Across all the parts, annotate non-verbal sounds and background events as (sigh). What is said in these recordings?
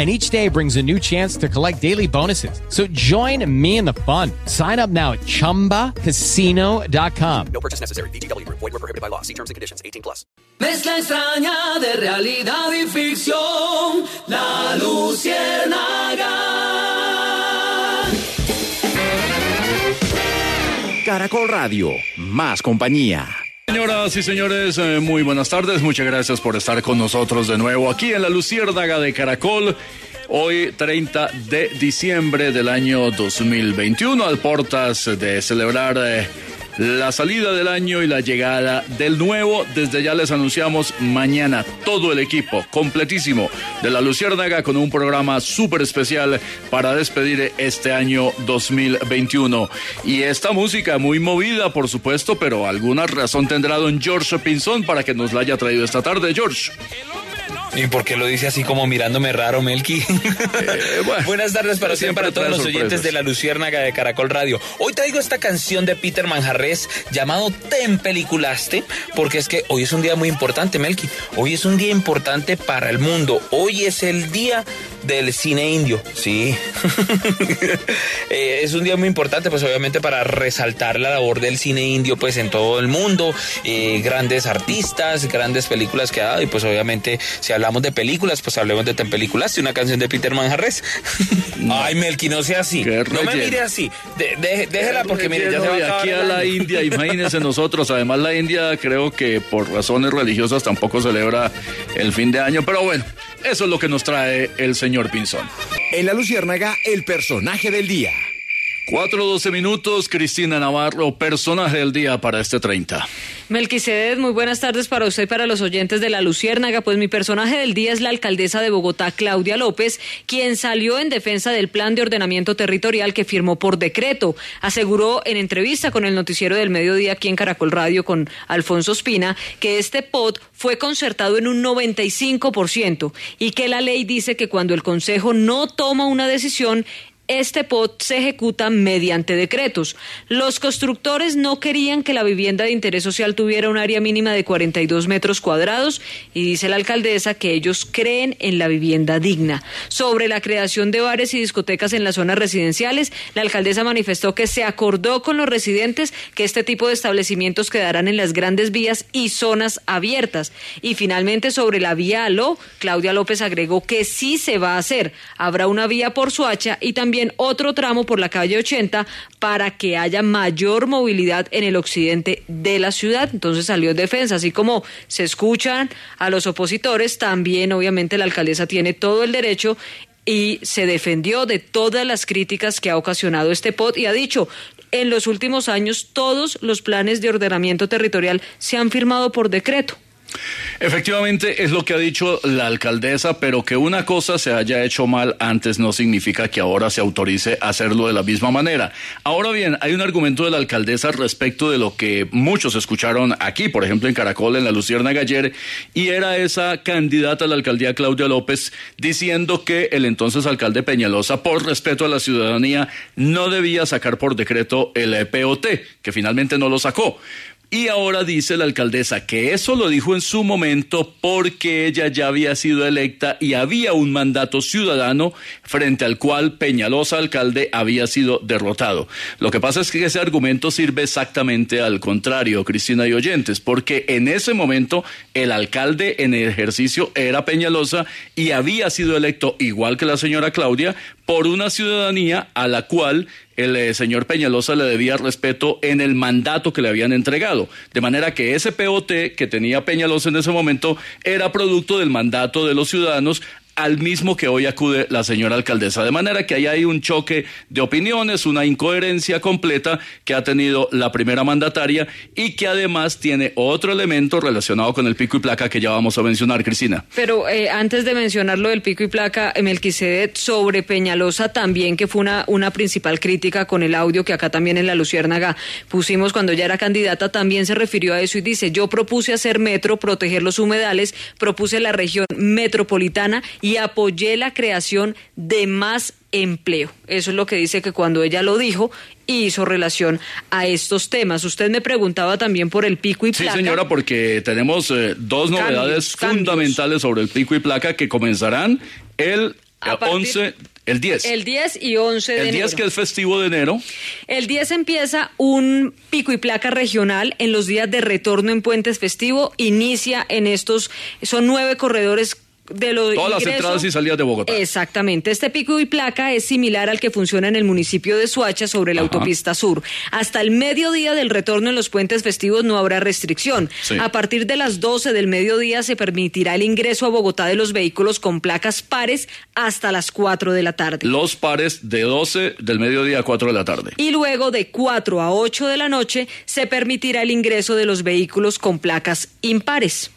and each day brings a new chance to collect daily bonuses. So join me in the fun. Sign up now at ChumbaCasino.com. No purchase necessary. BGW. Void were prohibited by law. See terms and conditions. 18 plus. Mezcla extraña de realidad y ficción. La Luciérnaga. Caracol Radio. Más compañía. Señoras y señores, eh, muy buenas tardes. Muchas gracias por estar con nosotros de nuevo aquí en la Luciérnaga de Caracol. Hoy 30 de diciembre del año 2021, al portas de celebrar eh, la salida del año y la llegada del nuevo. Desde ya les anunciamos mañana todo el equipo completísimo de la Luciérnaga con un programa súper especial para despedir este año 2021. Y esta música muy movida, por supuesto, pero alguna razón tendrá don George Pinzón para que nos la haya traído esta tarde, George. ¿Y por qué lo dice así como mirándome raro, Melqui? Eh, bueno, (laughs) Buenas tardes para siempre para todos los oyentes de la Luciérnaga de Caracol Radio. Hoy traigo esta canción de Peter Manjarres llamado Te Empeliculaste, porque es que hoy es un día muy importante, Melqui. Hoy es un día importante para el mundo. Hoy es el día del cine indio, sí. (laughs) Eh, es un día muy importante, pues obviamente para resaltar la labor del cine indio, pues en todo el mundo. Eh, grandes artistas, grandes películas que ha dado, y pues obviamente si hablamos de películas, pues hablemos de Te Empeliculaste, una canción de Peter Manjarres. (laughs) Ay, Melqui, no sea así. Qué No me mire así. De- de- déjela porque mire, ya se va a Y acabar aquí a la. India, imagínense (laughs) nosotros. Además, la India creo que por razones religiosas tampoco celebra el fin de año. Pero bueno, eso es lo que nos trae el señor Pinzón. En la Luciérnaga, el personaje del día. 4.12 minutos, Cristina Navarro, personaje del día para este 30. Melquisedec, muy buenas tardes para usted y para los oyentes de la Luciérnaga. Pues mi personaje del día es la alcaldesa de Bogotá, Claudia López, quien salió en defensa del plan de ordenamiento territorial que firmó por decreto. Aseguró en entrevista con el noticiero del mediodía aquí en Caracol Radio con Alfonso Espina que este POT fue concertado en un 95% y que la ley dice que cuando el Consejo no toma una decisión, este POT se ejecuta mediante decretos. Los constructores no querían que la vivienda de interés social tuviera un área mínima de 42 metros cuadrados y dice la alcaldesa que ellos creen en la vivienda digna. Sobre la creación de bares y discotecas en las zonas residenciales, la alcaldesa manifestó que se acordó con los residentes que este tipo de establecimientos quedarán en las grandes vías y zonas abiertas. Y finalmente sobre la vía Aló, Claudia López agregó que sí se va a hacer. Habrá una vía por Suacha y también otro tramo por la calle 80 para que haya mayor movilidad en el occidente de la ciudad. Entonces salió en defensa, así como se escuchan a los opositores, también obviamente la alcaldesa tiene todo el derecho y se defendió de todas las críticas que ha ocasionado este POT y ha dicho, en los últimos años todos los planes de ordenamiento territorial se han firmado por decreto. Efectivamente, es lo que ha dicho la alcaldesa, pero que una cosa se haya hecho mal antes no significa que ahora se autorice hacerlo de la misma manera. Ahora bien, hay un argumento de la alcaldesa respecto de lo que muchos escucharon aquí, por ejemplo en Caracol, en la Luciérnaga ayer, y era esa candidata a la alcaldía Claudia López diciendo que el entonces alcalde Peñalosa, por respeto a la ciudadanía, no debía sacar por decreto el eh, POT, que finalmente no lo sacó. Y ahora dice la alcaldesa que eso lo dijo en su momento porque ella ya había sido electa y había un mandato ciudadano frente al cual Peñalosa, alcalde, había sido derrotado. Lo que pasa es que ese argumento sirve exactamente al contrario, Cristina y oyentes, porque en ese momento el alcalde en ejercicio era Peñalosa y había sido electo, igual que la señora Claudia, por una ciudadanía a la cual el eh, señor Peñalosa le debía respeto en el mandato que le habían entregado. De manera que ese POT que tenía Peñalosa en ese momento era producto del mandato de los ciudadanos al mismo que hoy acude la señora alcaldesa. De manera que ahí hay un choque de opiniones, una incoherencia completa que ha tenido la primera mandataria y que además tiene otro elemento relacionado con el pico y placa que ya vamos a mencionar, Cristina. Pero eh, antes de mencionar lo del pico y placa, eh, Melquisedec, sobre Peñalosa también, que fue una, una principal crítica con el audio que acá también en la Luciérnaga pusimos cuando ya era candidata, también se refirió a eso y dice, yo propuse hacer metro, proteger los humedales, propuse la región metropolitana y apoyé la creación de más empleo. Eso es lo que dice que cuando ella lo dijo hizo relación a estos temas. Usted me preguntaba también por el pico y placa. Sí, señora, porque tenemos eh, dos novedades fundamentales sobre el pico y placa que comenzarán el 11 el 10. El 10 y 11 de enero. El 10 que es festivo de enero. El 10 empieza un pico y placa regional en los días de retorno en puentes festivo. Inicia en estos, son nueve corredores de los Todas las entradas y salidas de Bogotá. Exactamente. Este pico y placa es similar al que funciona en el municipio de Suacha sobre la autopista sur. Hasta el mediodía del retorno en los puentes festivos no habrá restricción. A partir de las 12 del mediodía se permitirá el ingreso a Bogotá de los vehículos con placas pares hasta las 4 de la tarde. Los pares de 12 del mediodía a 4 de la tarde. Y luego de 4 a 8 de la noche se permitirá el ingreso de los vehículos con placas impares.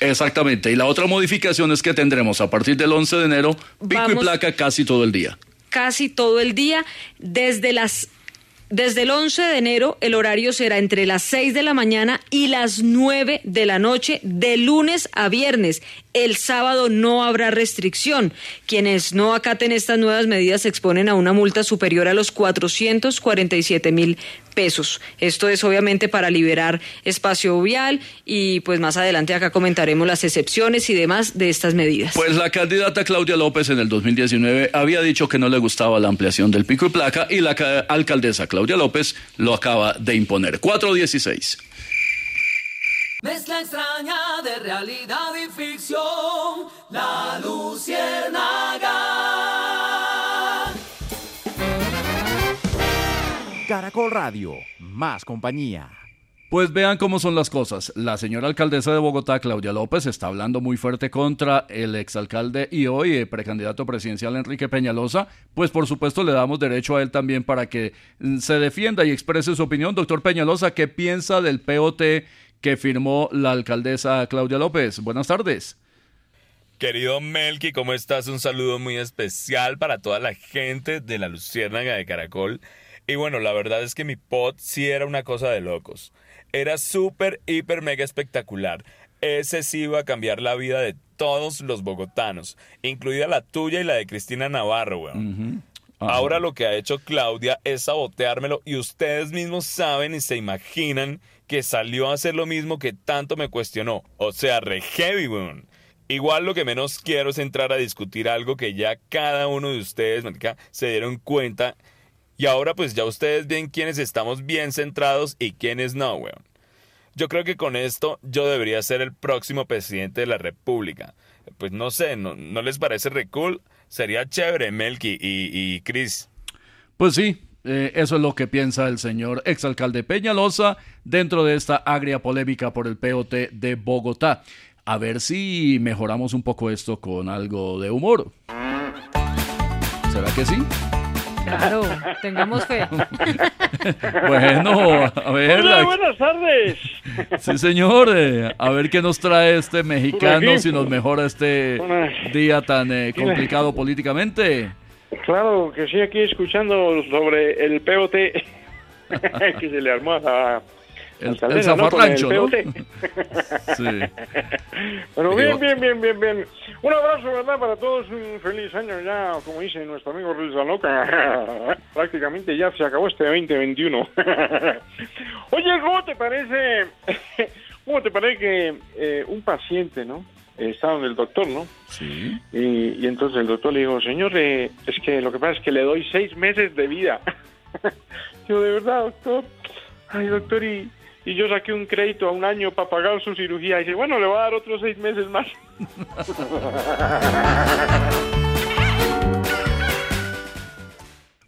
Exactamente. Y la otra modificación es que tendremos a partir del 11 de enero pico y placa casi todo el día. Casi todo el día, desde las desde el 11 de enero el horario será entre las 6 de la mañana y las 9 de la noche de lunes a viernes. El sábado no habrá restricción. Quienes no acaten estas nuevas medidas se exponen a una multa superior a los 447 mil pesos. Esto es obviamente para liberar espacio vial y pues más adelante acá comentaremos las excepciones y demás de estas medidas. Pues la candidata Claudia López en el 2019 había dicho que no le gustaba la ampliación del pico y placa y la alcaldesa Claudia López lo acaba de imponer. 416. Mezcla extraña de realidad y ficción, la luciérnaga. Caracol Radio, más compañía. Pues vean cómo son las cosas. La señora alcaldesa de Bogotá, Claudia López, está hablando muy fuerte contra el exalcalde y hoy eh, precandidato presidencial Enrique Peñalosa. Pues por supuesto le damos derecho a él también para que mm, se defienda y exprese su opinión. Doctor Peñalosa, ¿qué piensa del POT que firmó la alcaldesa Claudia López. Buenas tardes. Querido Melqui, ¿cómo estás? Un saludo muy especial para toda la gente de la Luciérnaga de Caracol. Y bueno, la verdad es que mi pot sí era una cosa de locos. Era súper, hiper, mega espectacular. Ese sí iba a cambiar la vida de todos los bogotanos, incluida la tuya y la de Cristina Navarro, weón. Ahora lo que ha hecho Claudia es saboteármelo y ustedes mismos saben y se imaginan que salió a hacer lo mismo que tanto me cuestionó. O sea, re heavy, weón. Igual lo que menos quiero es entrar a discutir algo que ya cada uno de ustedes se dieron cuenta. Y ahora pues ya ustedes ven quiénes estamos bien centrados y quiénes no, weón. Yo creo que con esto yo debería ser el próximo presidente de la República. Pues no sé, ¿no, no les parece re cool? Sería chévere, Melky y, y Chris. Pues sí, eh, eso es lo que piensa el señor exalcalde Peñalosa dentro de esta agria polémica por el POT de Bogotá. A ver si mejoramos un poco esto con algo de humor. ¿Será que sí? Claro, tengamos fe. (laughs) bueno, a ver. Hola, buenas tardes. Sí, señor. Eh, a ver qué nos trae este mexicano, si nos mejora este día tan eh, complicado políticamente. Claro, que sí, aquí escuchando sobre el POT (laughs) que se le armó a el, el zafarrancho, ¿no? (laughs) sí. Bueno, bien, bien, bien, bien, bien. Un abrazo, ¿verdad? Para todos, un feliz año ya, como dice nuestro amigo Luis Loca. (laughs) Prácticamente ya se acabó este 2021. (laughs) Oye, ¿cómo te parece, cómo te parece que eh, un paciente, ¿no? estaba en el doctor, ¿no? Sí. Y, entonces el doctor le dijo, señor, eh, es que lo que pasa es que le doy seis meses de vida. yo, de verdad, doctor. Ay, doctor, y, y yo saqué un crédito a un año para pagar su cirugía. Y dice, bueno, le voy a dar otros seis meses más. (laughs)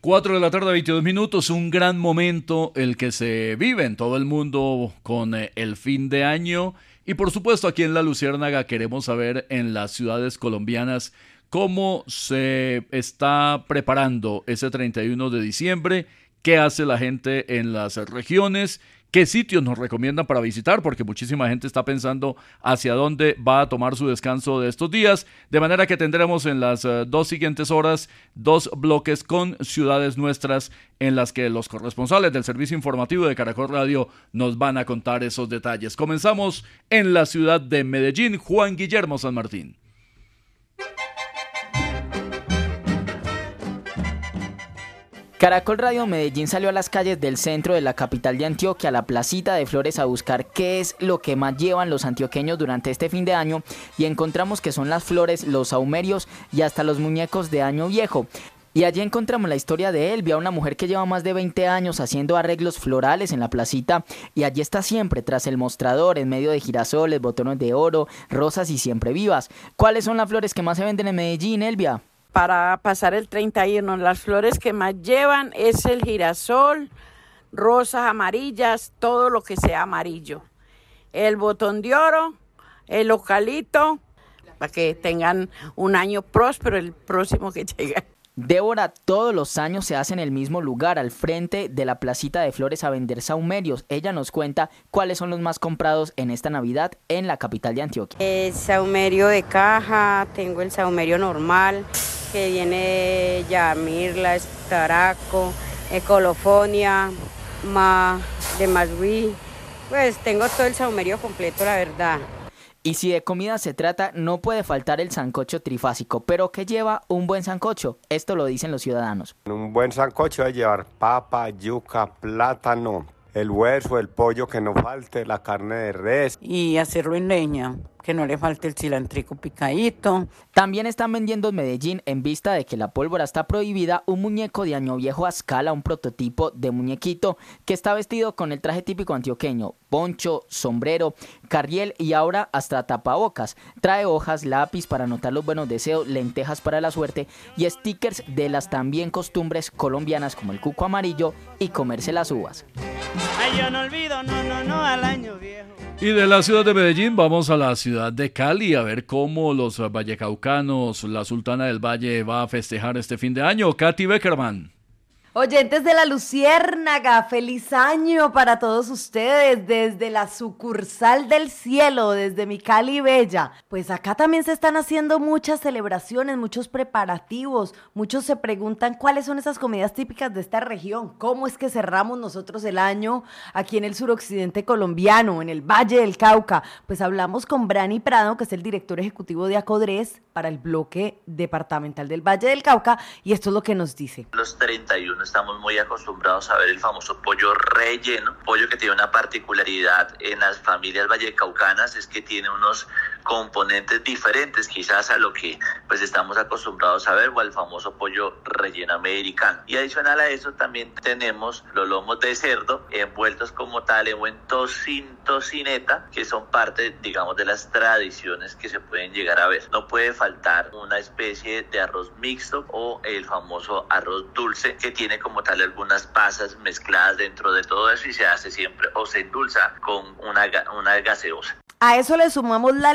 4 de la tarde, 22 minutos, un gran momento el que se vive en todo el mundo con eh, el fin de año. Y por supuesto aquí en La Luciérnaga queremos saber en las ciudades colombianas cómo se está preparando ese 31 de diciembre, qué hace la gente en las regiones qué sitios nos recomiendan para visitar, porque muchísima gente está pensando hacia dónde va a tomar su descanso de estos días, de manera que tendremos en las eh, dos siguientes horas dos bloques con ciudades nuestras en las que los corresponsales del servicio informativo de Caracol Radio nos van a contar esos detalles. Comenzamos en la ciudad de Medellín, Juan Guillermo San Martín. Caracol Radio Medellín salió a las calles del centro de la capital de Antioquia, a la placita de Flores, a buscar qué es lo que más llevan los antioqueños durante este fin de año y encontramos que son las flores, los saumerios y hasta los muñecos de año viejo. Y allí encontramos la historia de Elvia, una mujer que lleva más de 20 años haciendo arreglos florales en la placita y allí está siempre tras el mostrador en medio de girasoles, botones de oro, rosas y siempre vivas. ¿Cuáles son las flores que más se venden en Medellín, Elvia? Para pasar el 31. Las flores que más llevan es el girasol, rosas amarillas, todo lo que sea amarillo. El botón de oro, el ocalito, para que tengan un año próspero el próximo que (laughs) llega. Débora todos los años se hace en el mismo lugar, al frente de la placita de flores a vender saumerios. Ella nos cuenta cuáles son los más comprados en esta Navidad en la capital de Antioquia. El saumerio de caja, tengo el saumerio normal, que viene ya mirla, estaraco, ecolofonia, ma, de masui. Pues tengo todo el saumerio completo, la verdad. Y si de comida se trata, no puede faltar el sancocho trifásico. Pero ¿qué lleva un buen sancocho? Esto lo dicen los ciudadanos. Un buen sancocho debe llevar papa, yuca, plátano, el hueso, el pollo que no falte, la carne de res. Y hacerlo en leña que no le falte el cilantrico picadito. También están vendiendo en Medellín, en vista de que la pólvora está prohibida, un muñeco de año viejo a escala, un prototipo de muñequito que está vestido con el traje típico antioqueño, poncho, sombrero, carriel y ahora hasta tapabocas. Trae hojas, lápiz para anotar los buenos deseos, lentejas para la suerte y stickers de las también costumbres colombianas como el cuco amarillo y comerse las uvas. Ay, yo no olvido, no, no, no, al año viejo. Y de la ciudad de Medellín vamos a la ciudad de Cali a ver cómo los vallecaucanos, la Sultana del Valle va a festejar este fin de año. Katy Beckerman. Oyentes de la Luciérnaga, feliz año para todos ustedes desde la sucursal del cielo, desde mi Cali Bella. Pues acá también se están haciendo muchas celebraciones, muchos preparativos. Muchos se preguntan cuáles son esas comidas típicas de esta región, cómo es que cerramos nosotros el año aquí en el suroccidente colombiano, en el Valle del Cauca. Pues hablamos con Brani Prado, que es el director ejecutivo de Acodres para el bloque departamental del Valle del Cauca, y esto es lo que nos dice. Los 31 estamos muy acostumbrados a ver el famoso pollo relleno, pollo que tiene una particularidad en las familias vallecaucanas, es que tiene unos componentes diferentes quizás a lo que pues estamos acostumbrados a ver o al famoso pollo relleno americano. Y adicional a eso también tenemos los lomos de cerdo envueltos como tal en buen tocin, tocineta, que son parte digamos de las tradiciones que se pueden llegar a ver. No puede faltar una especie de arroz mixto o el famoso arroz dulce que tiene como tal algunas pasas mezcladas dentro de todo eso y se hace siempre o se endulza con una, una gaseosa. A eso le sumamos la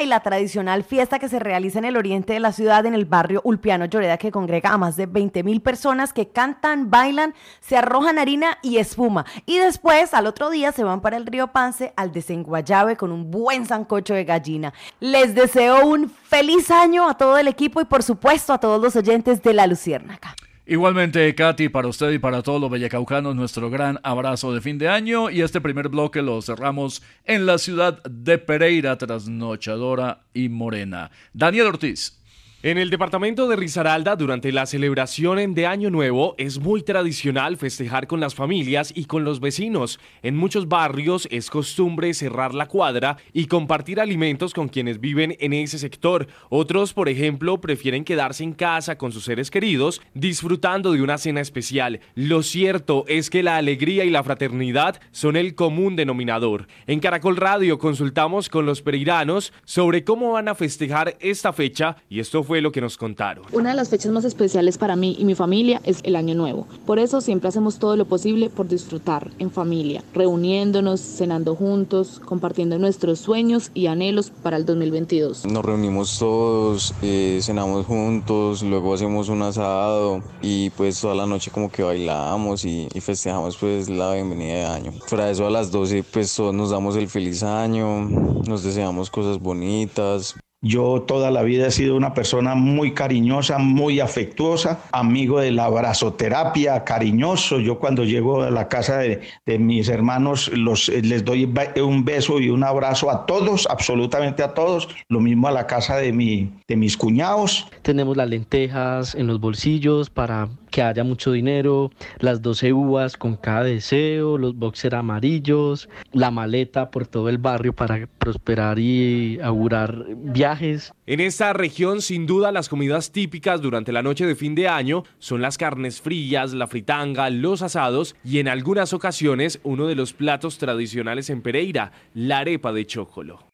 y la tradicional fiesta que se realiza en el oriente de la ciudad, en el barrio Ulpiano Lloreda, que congrega a más de 20 mil personas que cantan, bailan, se arrojan harina y espuma. Y después, al otro día, se van para el río Pance al desenguayabe con un buen sancocho de gallina. Les deseo un feliz año a todo el equipo y, por supuesto, a todos los oyentes de La Luciérnaga. Igualmente, Katy, para usted y para todos los bellacaucanos, nuestro gran abrazo de fin de año. Y este primer bloque lo cerramos en la ciudad de Pereira, trasnochadora y morena. Daniel Ortiz. En el departamento de Risaralda, durante la celebración de Año Nuevo, es muy tradicional festejar con las familias y con los vecinos. En muchos barrios es costumbre cerrar la cuadra y compartir alimentos con quienes viven en ese sector. Otros, por ejemplo, prefieren quedarse en casa con sus seres queridos, disfrutando de una cena especial. Lo cierto es que la alegría y la fraternidad son el común denominador. En Caracol Radio consultamos con los pereiranos sobre cómo van a festejar esta fecha y esto fue fue lo que nos contaron. Una de las fechas más especiales para mí y mi familia es el Año Nuevo. Por eso siempre hacemos todo lo posible por disfrutar en familia, reuniéndonos, cenando juntos, compartiendo nuestros sueños y anhelos para el 2022. Nos reunimos todos, eh, cenamos juntos, luego hacemos un asado y pues toda la noche como que bailamos y, y festejamos pues la bienvenida de año. Fuera de eso a las 12 pues todos nos damos el feliz año, nos deseamos cosas bonitas. Yo toda la vida he sido una persona muy cariñosa, muy afectuosa, amigo de la abrazoterapia, cariñoso. Yo cuando llego a la casa de, de mis hermanos los, les doy un beso y un abrazo a todos, absolutamente a todos. Lo mismo a la casa de, mi, de mis cuñados. Tenemos las lentejas en los bolsillos para que haya mucho dinero, las 12 uvas con cada deseo, los boxer amarillos, la maleta por todo el barrio para prosperar y augurar viajes. En esta región, sin duda, las comidas típicas durante la noche de fin de año son las carnes frías, la fritanga, los asados y en algunas ocasiones uno de los platos tradicionales en Pereira, la arepa de chocolo.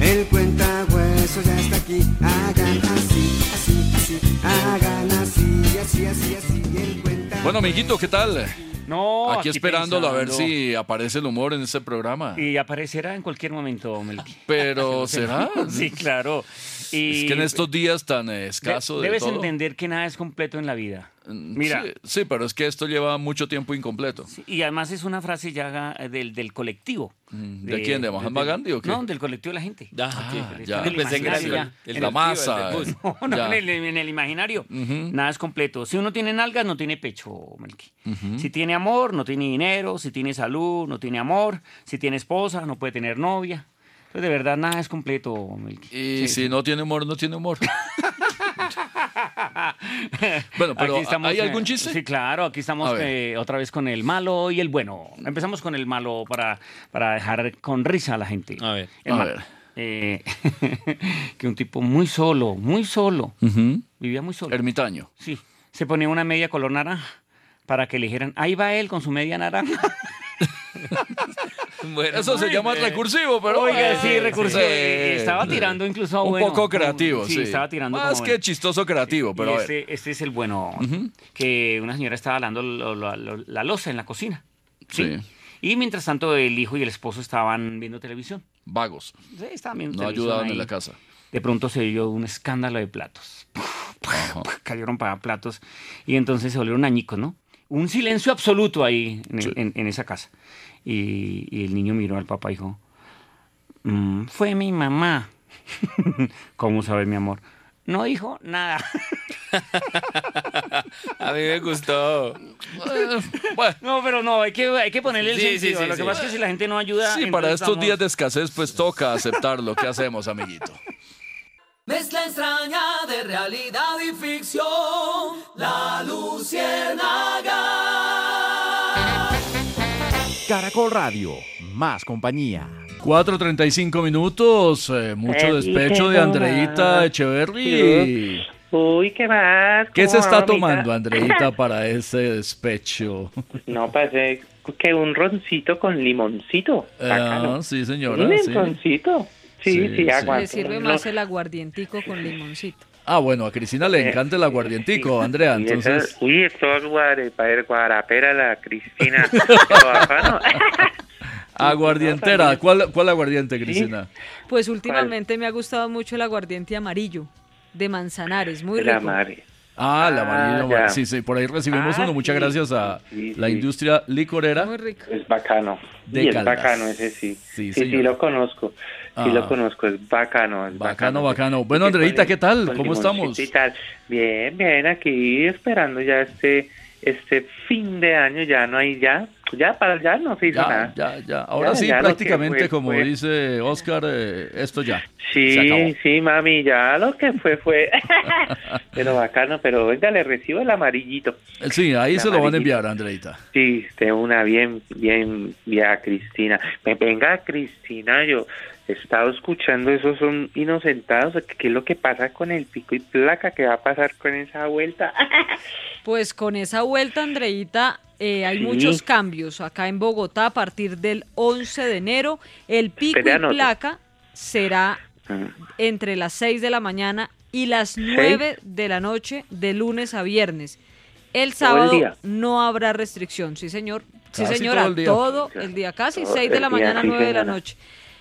El cuentahueso ya está aquí. Hagan así, así, así. Hagan así, así, así, así. El cuenta. Bueno, amiguito, ¿qué tal? No, aquí, aquí esperándolo a ver si aparece el humor en este programa. Y aparecerá en cualquier momento, Melqui. (laughs) Pero (laughs) será. (laughs) sí, claro. Y Es que en estos días tan escaso de- de debes todo. entender que nada es completo en la vida. Mira, Sí, sí, pero es que esto lleva mucho tiempo incompleto. y además es una frase ya eh, del, del colectivo. ¿De quién? ¿De Mahatma Gandhi o qué? No, del colectivo de la gente. Ah, Del- ya. Pensé que era el- ya. el- la masa. (laughs) No, no, Ya. en, el, imaginario. Nada es completo. Si uno tiene nalgas, no tiene pecho, Melqui. Si tiene amor, no tiene dinero. Si tiene salud, no tiene amor. Si tiene esposa, no puede tener novia. Entonces, de verdad, nada es completo, Melqui. Y Sí, si no tiene humor, no tiene humor. (laughs) (laughs) bueno, pero Aquí estamos, ¿hay eh, algún chiste? Sí, claro, aquí estamos eh, otra vez con el malo y el bueno. Empezamos con el malo para, para dejar con risa a la gente. A ver. A ver. (laughs) que un tipo muy solo, muy solo, vivía muy solo. Ermitaño. Sí, se ponía una media color naranja para que le dijeran, ahí va él con su media naranja. (laughs) (laughs) Eso se llama recursivo, pero Oiga, bueno. sí, recursivo. Sí, estaba tirando incluso a Un bueno. poco creativo, Sí, sí. estaba tirando Más como que bueno. chistoso creativo, pero Y a ver. este, este es el bueno, que una señora estaba lavando lo- lo- lo- la loza en la cocina. ¿sí? Sí. Y mientras tanto el hijo y el esposo estaban viendo televisión. Vagos. Sí, estaban viendo No televisión ayudaban ahí. en la casa. De pronto se oyó un escándalo de platos. (laughs) Cayeron para platos. Y entonces se volvieron añicos, ¿no? Un silencio absoluto ahí en, en- en esa casa. Y, y el niño miró al papá y dijo, "Mm, fue mi mamá. (laughs) ¿Cómo sabes, mi amor? No dijo nada. (laughs) A mí me gustó. No, pero no, hay que, hay que ponerle el Sí, sentido. sí, Lo que pasa es que si la gente no ayuda... Sí, para estos estamos- días de escasez, pues toca aceptarlo. ¿Qué hacemos, amiguito? Mezcla extraña de realidad y ficción. La Luciérnaga. Caracol Radio, más compañía. 4.35 minutos, eh, mucho Eh, despecho de Andreita. Echeverry. Uy, ¿qué más? ¿Qué ¿Cómo se está tomando? Andreita, (laughs) para ese despecho? No, parece que un roncito con limoncito. Ah, sí, señora. Un limoncito. Sí, Sí, sí, sí. aguanto. Le sirve más el aguardientico con limoncito. Ah, bueno, a Cristina le encanta el aguardientico, Andrea, entonces... eso- uy, esto es guare, para el guarapera, la Cristina. (laughs) (laughs) Aguardientera, ¿cuál, cuál aguardiente, Cristina? Pues últimamente me ha gustado mucho el aguardiente amarillo de Manzanares, muy La rico. madre. Ah, la Ah, amarillo. ya. Sí, sí, por ahí recibimos Ah, uno. Muchas sí. gracias a Sí, la industria licorera. Muy rico. Es bacano. De es bacano ese sí. Sí, Sí, lo conozco. Sí, Ah. lo conozco. Es bacano. Es Bacano, bacano. bacano. Bueno, Andreita, ¿qué tal? con ¿Cómo estamos? y tal. Bien, bien, aquí esperando ya este este fin de año. Ya no hay ya. Ya para ya no se hizo Ya, nada. ya, ya. Ahora Ya, sí, ya prácticamente, fue, como fue. dice Oscar, eh, esto ya. Sí, sí, mami, ya lo que fue fue. (laughs) pero bacano, pero venga, le recibo el amarillito. Sí, ahí El se lo van a amarillito. enviar, Andreita. Sí, de una bien, bien, bien, Cristina. Venga, Cristina, yo he estado escuchando esos son inocentados. ¿Qué es lo que pasa con el pico y placa? ¿Qué va a pasar con esa vuelta? (laughs) Pues con esa vuelta, Andreita, eh, hay Sí. muchos cambios. Acá en Bogotá, a partir del 11 de enero, el pico y placa será Ah, entre las 6 de la mañana y las 9 de la noche de lunes a viernes. El sábado no habrá restricción, sí señor. Sí señora, todo el día. todo el día, casi Todo 6 de la día, mañana, sí, 9 de la señora. noche.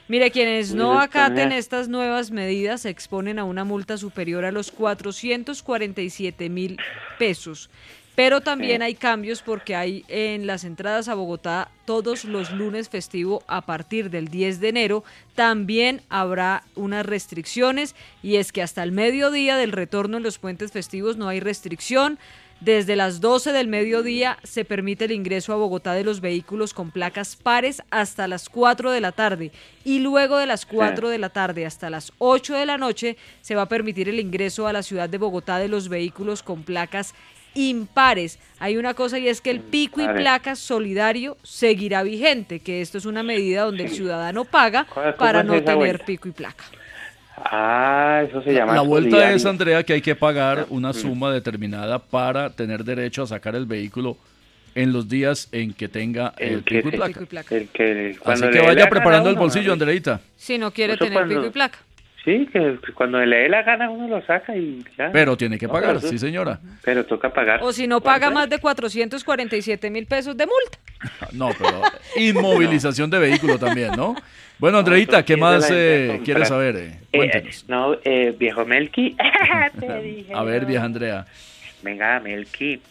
Mire, quienes no acaten estas nuevas medidas se exponen a una multa superior a los 447 mil pesos. Pero también hay cambios porque hay en las entradas a Bogotá todos los lunes festivo a partir del 10 de enero. También habrá unas restricciones y es que hasta el mediodía del retorno en los puentes festivos no hay restricción. Desde las 12 del mediodía se permite el ingreso a Bogotá de los vehículos con placas pares hasta las 4 de la tarde y luego de las 4 de la tarde hasta las 8 de la noche se va a permitir el ingreso a la ciudad de Bogotá de los vehículos con placas impares. Hay una cosa y es que el pico y placa solidario seguirá vigente, que esto es una medida donde el ciudadano paga ¿Cómo para no tener pico y placa. Ah, eso se llama La vuelta solidario. es, Andrea, que hay que pagar una suma determinada para tener derecho a sacar el vehículo en los días en que tenga el, que pico y placa. Pico y placa. El que, Así que vaya preparando el bolsillo. Andreita. Si no quiere tener cuando- pico y placa. Sí, que cuando le dé la gana uno lo saca y ya. Pero tiene que pagar, sí señora. Pero toca pagar. O si no paga más de 447 mil pesos de multa. (laughs) No, pero inmovilización de vehículo también, ¿no? Bueno, Andreita, ¿qué más eh, quieres saber? Eh, Eh, cuéntenos. no, eh, viejo Melqui. (laughs) Te (laughs) dije A ver, vieja Andrea. Venga, Melqui.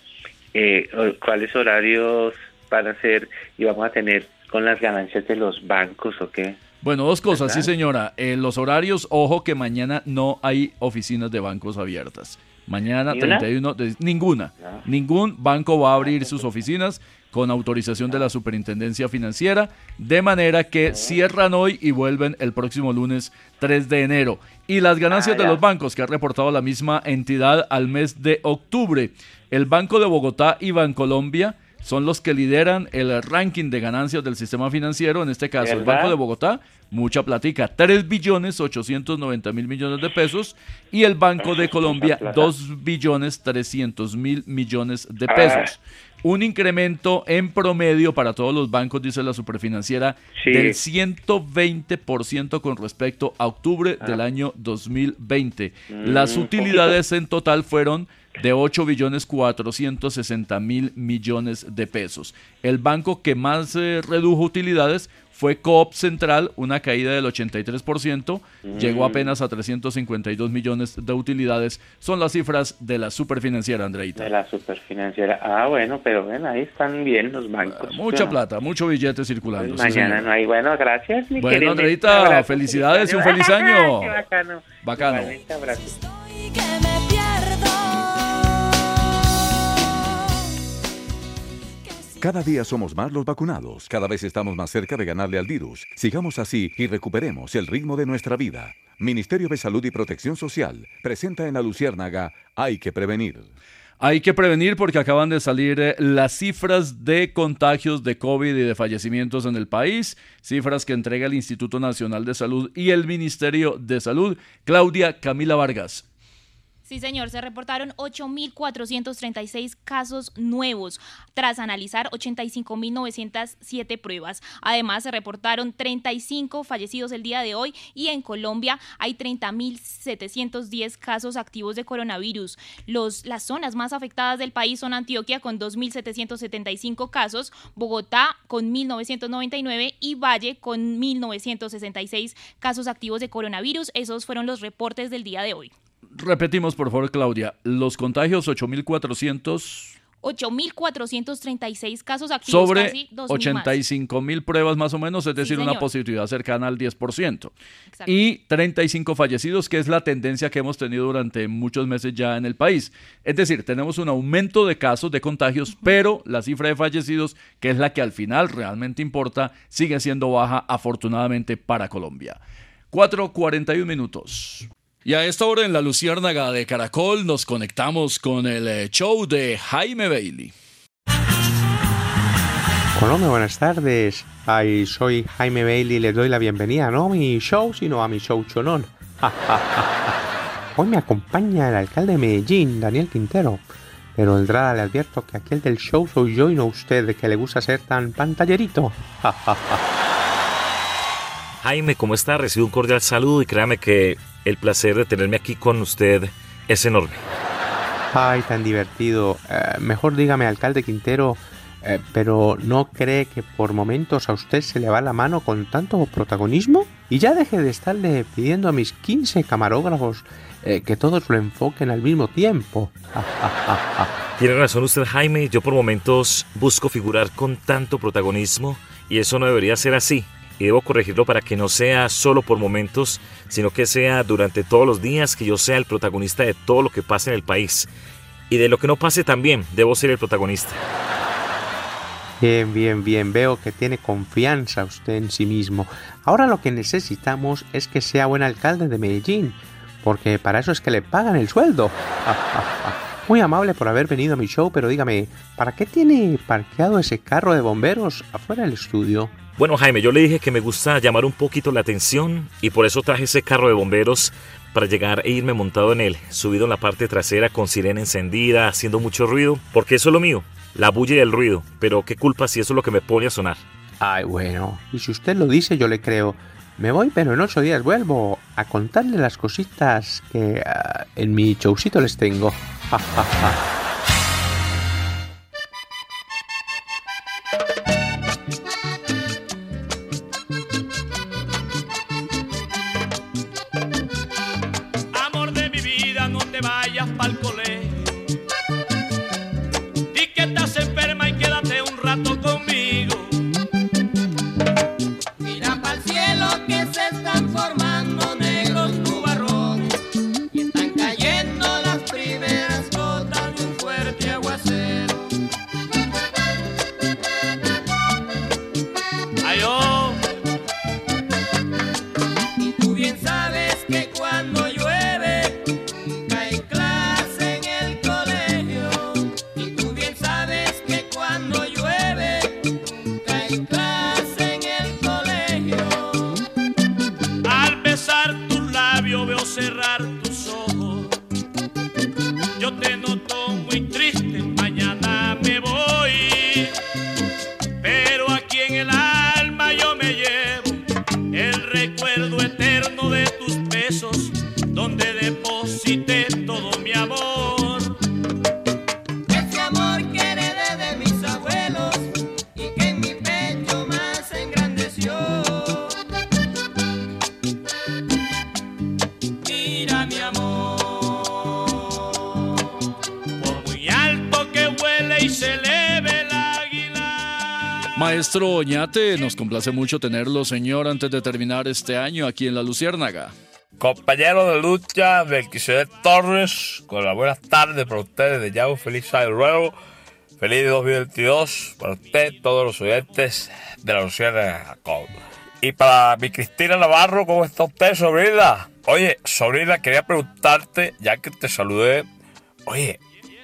Eh, ¿Cuáles horarios van a ser y vamos a tener con las ganancias de los bancos o qué? Bueno, dos cosas, sí señora. En los horarios, ojo que mañana no hay oficinas de bancos abiertas. Mañana ¿Ni una? 31, de- ninguna. No. Ningún banco va a abrir sus oficinas con autorización de la Superintendencia Financiera, de manera que cierran hoy y vuelven el próximo lunes 3 de enero. Y las ganancias Ah, de los bancos que ha reportado la misma entidad al mes de octubre. El Banco de Bogotá y Bancolombia son los que lideran el ranking de ganancias del sistema financiero, en este caso el. Banco de Bogotá, mucha platica, 3 billones 890 mil millones de pesos y el Banco de Colombia plata. 2 billones 300 mil millones de Ah. pesos. Un incremento en promedio para todos los bancos, dice la superfinanciera, Sí. del 120% con respecto a octubre Ah. del año 2020. Las Mm, utilidades en total fueron de 8 billones 460 mil millones de pesos. El banco que más eh, redujo utilidades fue Coop Central, una caída del 83%, llegó Mm. apenas a 352 millones de utilidades. Son las cifras de la superfinanciera, Andreita. De la superfinanciera. Ah, bueno, pero bueno, ahí están bien los bancos. Mucha No. plata, mucho billete circulando. sí, Mañana no hay. Bueno, gracias. mi Bueno. Andreita, abrazo, felicidades y un feliz feliz año. (laughs) Qué bacano. Bacano. Igualmente, abrazo. Cada día somos más los vacunados, cada vez estamos más cerca de ganarle al virus. Sigamos así y recuperemos el ritmo de nuestra vida. Ministerio de Salud y Protección Social presenta en la Luciérnaga Hay que prevenir. Hay que prevenir porque acaban de salir eh, las cifras de contagios de COVID y de fallecimientos en el país, cifras que entrega el Instituto Nacional de Salud y el Ministerio de Salud. Claudia Camila Vargas. Sí, señor, se reportaron 8.436 casos nuevos tras analizar 85.907 pruebas. Además, se reportaron 35 fallecidos el día de hoy y en Colombia hay 30.710 casos activos de coronavirus. Los, las zonas más afectadas del país son Antioquia con 2.775 casos, Bogotá con 1.999 y Valle con 1.966 casos activos de coronavirus. Esos fueron los reportes del día de hoy. Repetimos, por favor, Claudia. Los contagios 8.400 8.436 casos activos, sobre casi 2.000 más. 85 mil pruebas más o menos, es Sí, decir, una positividad cercana al 10%. Exacto. Y 35 fallecidos, que es la tendencia que hemos tenido durante muchos meses ya en el país. Es decir, tenemos un aumento de casos de contagios, pero la cifra de fallecidos, que es la que al final realmente importa, sigue siendo baja afortunadamente para Colombia. 4.41 minutos. Y a esta hora en la Luciérnaga de Caracol nos conectamos con el eh, show de Jaime Bailey. Colombia, buenas tardes. Ay, soy Jaime Bailey y les doy la bienvenida, no a mi show, sino a mi show chonón. Hoy me acompaña el alcalde de Medellín, Daniel Quintero. Pero de entrada le advierto que aquel del show soy yo y no usted, que le gusta ser tan pantallerito. Jaime, ¿cómo está? Recibo un cordial saludo y créame que el placer de tenerme aquí con usted es enorme. Ay, tan divertido. Eh, mejor dígame, alcalde Quintero, eh, pero ¿no cree que por momentos a usted se le va la mano con tanto protagonismo? Y ya deje de estarle pidiendo a mis 15 camarógrafos eh, que todos lo enfoquen al mismo tiempo. (laughs) Tiene razón usted, Jaime. Yo por momentos busco figurar con tanto protagonismo y eso no debería ser así. Y debo corregirlo para que no sea solo por momentos, sino que sea durante todos los días que yo sea el protagonista de todo lo que pasa en el país. Y de lo que no pase también, debo ser el protagonista. Bien, bien, bien. Veo que tiene confianza usted en sí mismo. Ahora lo que necesitamos es que sea buen alcalde de Medellín, porque para eso es que le pagan el sueldo. (laughs) Muy amable por haber venido a mi show, pero dígame, ¿para qué tiene parqueado ese carro de bomberos afuera del estudio? Bueno, Jaime, yo le dije que me gusta llamar un poquito la atención y por eso traje ese carro de bomberos para llegar e irme montado en él, subido en la parte trasera con sirena encendida, haciendo mucho ruido, porque eso es lo mío, la bulla y el ruido, pero qué culpa si eso es lo que me pone a sonar. Ay, bueno, y si usted lo dice yo le creo. Me voy, pero en ocho días vuelvo a contarle las cositas que uh, en mi showcito les tengo. Amor vayas pa'l colegio. Oñate, nos complace mucho tenerlo, señor, antes de terminar este año aquí en La Luciérnaga. Compañero de lucha, Melquisedec Torres, con las buenas tardes para ustedes de ya feliz año nuevo, feliz 2022 para usted, todos los oyentes de la Luciana Jacob. Y para mi Cristina Navarro, ¿cómo está usted, sobrina? Oye, sobrina, quería preguntarte, ya que te saludé, oye,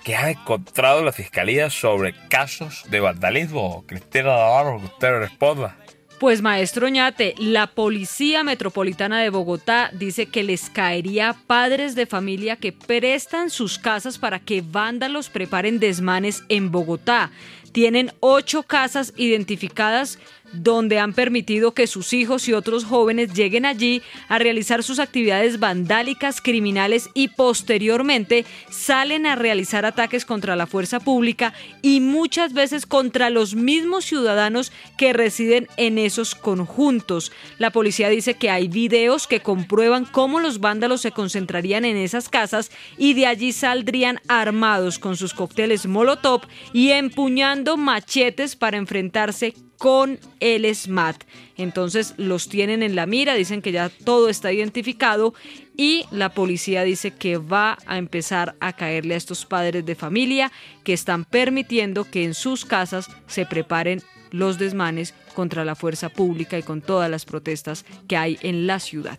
¿qué ha encontrado la fiscalía sobre casos de vandalismo? Cristina Navarro, que usted responda. Pues maestro Ñate, la Policía Metropolitana de Bogotá dice que les caería a padres de familia que prestan sus casas para que vándalos preparen desmanes en Bogotá. Tienen ocho casas identificadas donde han permitido que sus hijos y otros jóvenes lleguen allí a realizar sus actividades vandálicas, criminales y posteriormente salen a realizar ataques contra la fuerza pública y muchas veces contra los mismos ciudadanos que residen en esos conjuntos. La policía dice que hay videos que comprueban cómo los vándalos se concentrarían en esas casas y de allí saldrían armados con sus cócteles Molotov y empuñando machetes para enfrentarse con el SMAT. Entonces los tienen en la mira, dicen que ya todo está identificado y la policía dice que va a empezar a caerle a estos padres de familia que están permitiendo que en sus casas se preparen los desmanes contra la fuerza pública y con todas las protestas que hay en la ciudad.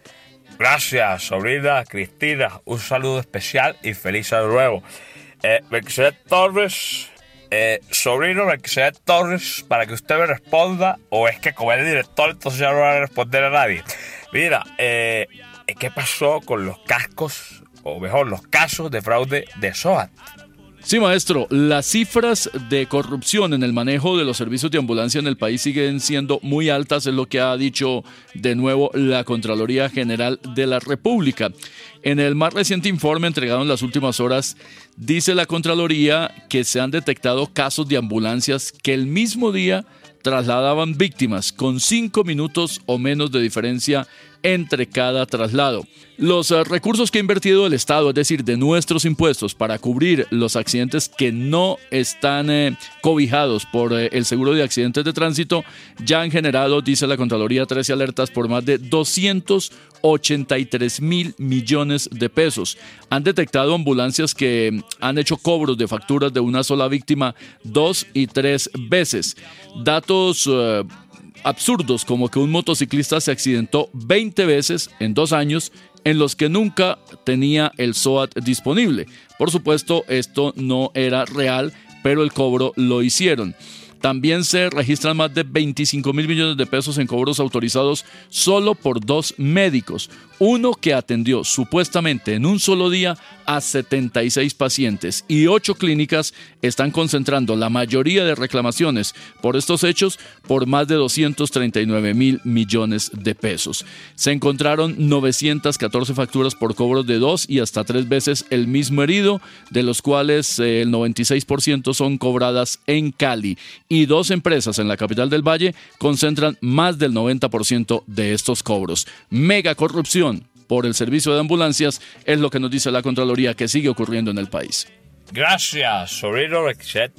Gracias, sobrina Cristina. Un saludo especial y feliz año nuevo. Eh, Torres, eh, sobrino Melquisedec Torres, para que usted me responda, o es que como es el director, entonces ya no va a responder a nadie. Mira, eh, ¿qué pasó con los cascos, o mejor, los casos de fraude de SOAT? Sí, maestro, las cifras de corrupción en el manejo de los servicios de ambulancia en el país siguen siendo muy altas, es lo que ha dicho de nuevo la Contraloría General de la República. En el más reciente informe entregado en las últimas horas, dice la Contraloría que se han detectado casos de ambulancias que el mismo día trasladaban víctimas con cinco minutos o menos de diferencia entre cada traslado. Los eh, recursos que ha invertido el Estado, es decir, de nuestros impuestos para cubrir los accidentes que no están eh, cobijados por eh, el seguro de accidentes de tránsito, ya han generado, dice la Contraloría, 13 alertas por más de 283 mil millones de pesos. Han detectado ambulancias que han hecho cobros de facturas de una sola víctima dos y tres veces. Datos absurdos como que un motociclista se accidentó 20 veces en dos años en los que nunca tenía el SOAT disponible. Por supuesto, esto no era real, pero el cobro lo hicieron. También se registran más de 25 mil millones de pesos en cobros autorizados solo por dos médicos. Uno que atendió supuestamente en un solo día a 76 pacientes y ocho clínicas están concentrando la mayoría de reclamaciones por estos hechos por más de 239 mil millones de pesos. Se encontraron 914 facturas por cobros de dos y hasta tres veces el mismo herido, de los cuales eh, el 96% son cobradas en Cali y dos empresas en la capital del Valle concentran más del 90% de estos cobros. Mega corrupción por el servicio de ambulancias es lo que nos dice la Contraloría que sigue ocurriendo en el país. Gracias, sobrino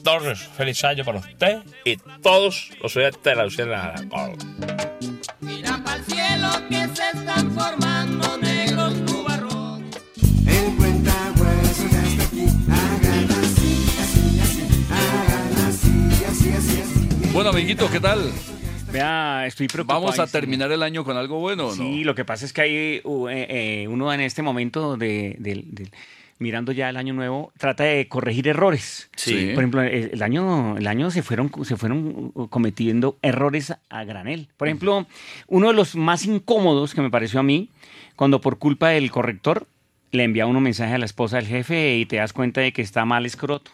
Torres. Feliz año para usted y todos los oyentes de la Luciana. Mira pa'l cielo que se están formando Bueno, amiguito, ¿qué tal? Vea, estoy preocupado. ¿Vamos a terminar el año con algo bueno no? Sí, lo que pasa es que hay eh, eh, uno en este momento de, mirando ya el año nuevo trata de corregir errores. Sí. Por ejemplo, el, el año el año se fueron se fueron cometiendo errores a granel. Por ejemplo, uno de los más incómodos que me pareció a mí cuando por culpa del corrector le envía uno mensaje a la esposa del jefe y te das cuenta de que está mal escroto.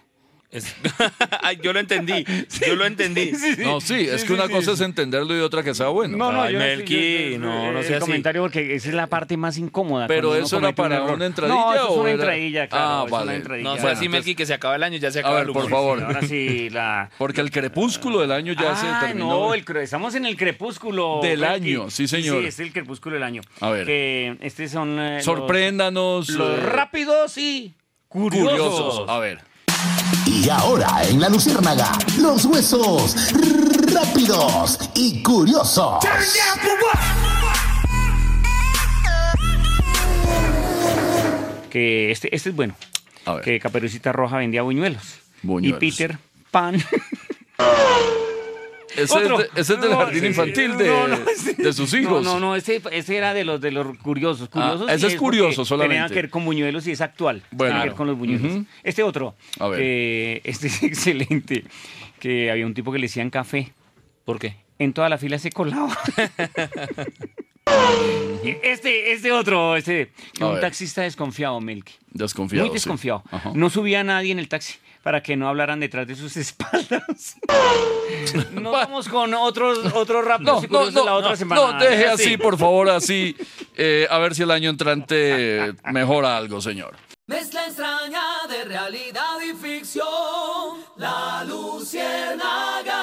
(laughs) Ay, yo lo entendí, yo lo entendí. No, sí, es que una cosa es entenderlo y otra que sea bueno. No, no, Ay, yo Melqui, yo- no, no el sea así. comentario porque esa es la parte más incómoda. Pero eso era un para una entradilla No, eso es o una era- entradilla, claro. Ah, es una vale. entradilla. No sea Bueno, así, entonces- Melqui, que se acaba el año, ya se A acaba ver, el por humor. favor. Ahora sí, (laughs) la... Porque el crepúsculo del año ya se Ay, terminó. no, el cre- estamos en el crepúsculo. Del Melqui. año, sí, señor. Sí, es el crepúsculo del año. A ver. Que estos son... eh, los- Sorpréndanos. Los, eh, rápidos y curiosos. curiosos. A ver. Y ahora en la Luciérnaga, los huesos rápidos y curiosos. Que este, este es bueno. Que Caperucita Roja vendía buñuelos. Buñuelos. Y Peter Pan. (laughs) Ese es, Otro. de- ese es del No, jardín sí, infantil de, no, (laughs) no, ese- de sus hijos. no, no, ese, ese era de los de los curiosos. curiosos Ah, ese y es curioso solamente. Tenía que ver con buñuelos y es actual. Bueno. Tiene que ver con los buñuelos. Este otro, A ver. que este es (laughs) excelente, que había un tipo que le decían café. ¿Por qué? En toda la fila se colaba. (laughs) Este, este otro, este, A un ver. taxista desconfiado, Melky. Desconfiado. Muy desconfiado. sí. No subía a nadie en el taxi para que no hablaran detrás de sus (laughs) espaldas. no vamos con otros, otros rápidos No, no, no, la otra no, semana. no, deje así, Sí. por favor, así. eh, a ver si el año entrante mejora algo, señor. Mezcla extraña de realidad y ficción. La luciérnaga.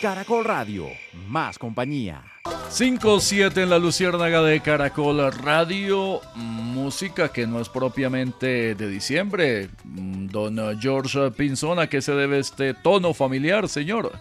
Caracol Radio, más compañía. 5-7 en la luciérnaga de Caracol Radio. Música que no es propiamente de diciembre. Mm, Don George Pinzón, ¿a qué se debe este tono familiar, señor?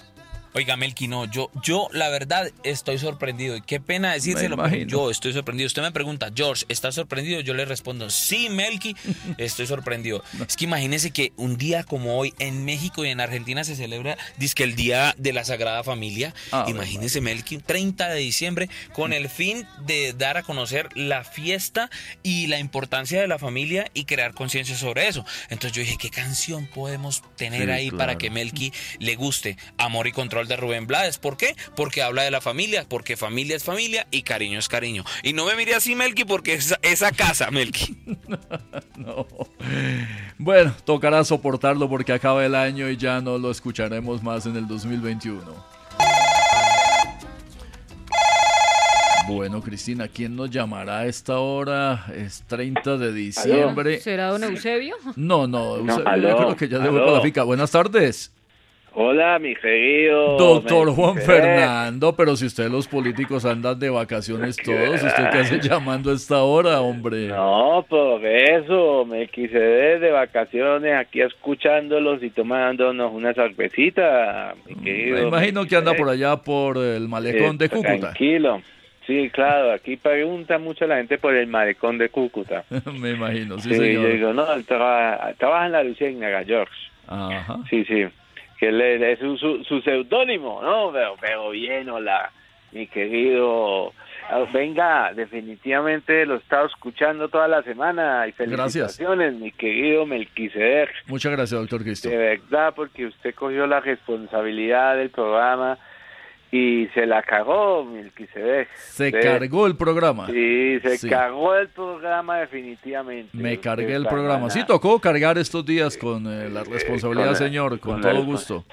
Oiga, Melqui, no, yo, yo la verdad estoy sorprendido. Y qué pena decírselo, pero yo estoy sorprendido. Usted me pregunta, George, ¿estás sorprendido? Yo le respondo, sí, Melqui, (laughs) estoy sorprendido. Es que imagínese que un día como hoy en México y en Argentina se celebra, que el Día de la Sagrada Familia. Ah, imagínese, Melqui, 30 de diciembre, con el fin de dar a conocer la fiesta y la importancia de la familia y crear conciencia sobre eso. Entonces yo dije, ¿qué canción podemos tener Sí, ahí para que Melqui le guste? Amor y control especial de Rubén Blades. ¿Por qué? Porque habla de la familia, porque familia es familia y cariño es cariño. Y no me mire así, Melqui, porque es esa casa, Melqui. (laughs) no. Bueno, tocará soportarlo porque acaba el año y ya no lo escucharemos más en el 2021. Bueno, Cristina, ¿quién nos llamará a esta hora? Es 30 de diciembre. ¿Será don Eusebio? No, no, Eusebio, aló, yo creo que ya aló. para la finca. Buenas tardes. Hola, mi querido. Doctor Juan. Fernando, pero si ustedes los políticos andan de vacaciones todos, ¿usted qué hace llamando a esta hora, hombre? No, por eso me quise de vacaciones aquí escuchándolos y tomándonos una cervecita, mi querido. Me imagino que anda por allá por el malecón de Eh, Cúcuta. Tranquilo. Sí, claro, aquí pregunta mucho la gente por el malecón de Cúcuta. (laughs) Me imagino, sí, Sí, yo señor. digo, no, trabaja en la Luciérnaga, George. Ajá. Sí, sí. Que le, es su, su, su seudónimo, ¿no? Pero, pero bien, hola, mi querido. Ah, Venga, definitivamente lo he estado escuchando toda la semana y Gracias. felicitaciones, mi querido Melquisedec. Muchas gracias, doctor Cristo. De verdad, porque usted cogió la responsabilidad del programa y se la cagó, Melquisedec. Se Usted- cargó el programa. Sí, se Sí. cargó el programa definitivamente. Me cargué el programa. Sí, tocó cargar estos días con eh, la responsabilidad, con la- señor, con con todo gusto.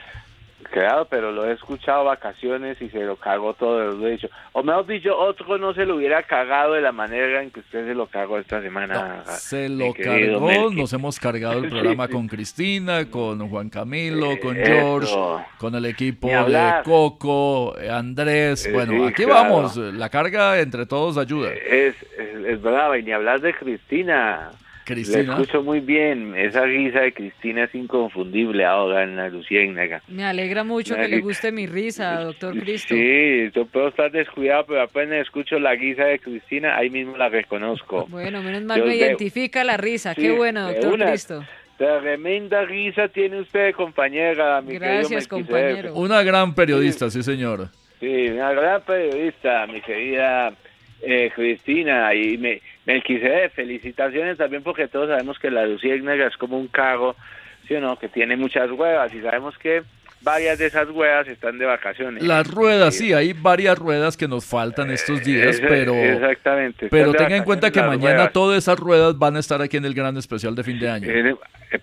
Claro, pero lo he escuchado vacaciones y se lo cagó todo, lo he dicho. O mejor dicho, otro no se lo hubiera cagado de la manera en que usted se lo cagó esta semana. Se lo cargó, Melqui. nos hemos cargado el programa con Cristina, con Juan Camilo, con Eso. George, con el equipo de. Coco, Andrés. Eh, Bueno, sí, aquí claro. vamos, la carga entre todos ayuda. Es, es, es brava, y ni hablar de Cristina. Cristina. Le escucho muy bien. Esa risa de Cristina es inconfundible ahora en la Luciérnaga. Me alegra mucho que le guste mi risa, doctor Cristo. Sí, yo puedo estar descuidado, pero apenas escucho la guisa de Cristina, ahí mismo la reconozco. Bueno, menos mal Yo me veo- identifica la risa. Sí, Qué bueno, doctor una. Cristo. Tremenda risa tiene usted, compañera. Mi Gracias, compañero. Una gran periodista, sí, señor. Sí, una gran periodista, mi querida eh, Cristina. Y me, Melquisedec, felicitaciones también porque todos sabemos que la luciérnaga es como un carro, ¿sí o no? Que tiene muchas huevas y sabemos que varias de esas huevas están de vacaciones. Las ruedas, sí, hay varias ruedas que nos faltan estos días, pero, Exactamente. pero tenga en cuenta que mañana todas esas ruedas van a estar aquí en el gran especial de fin de año. En el-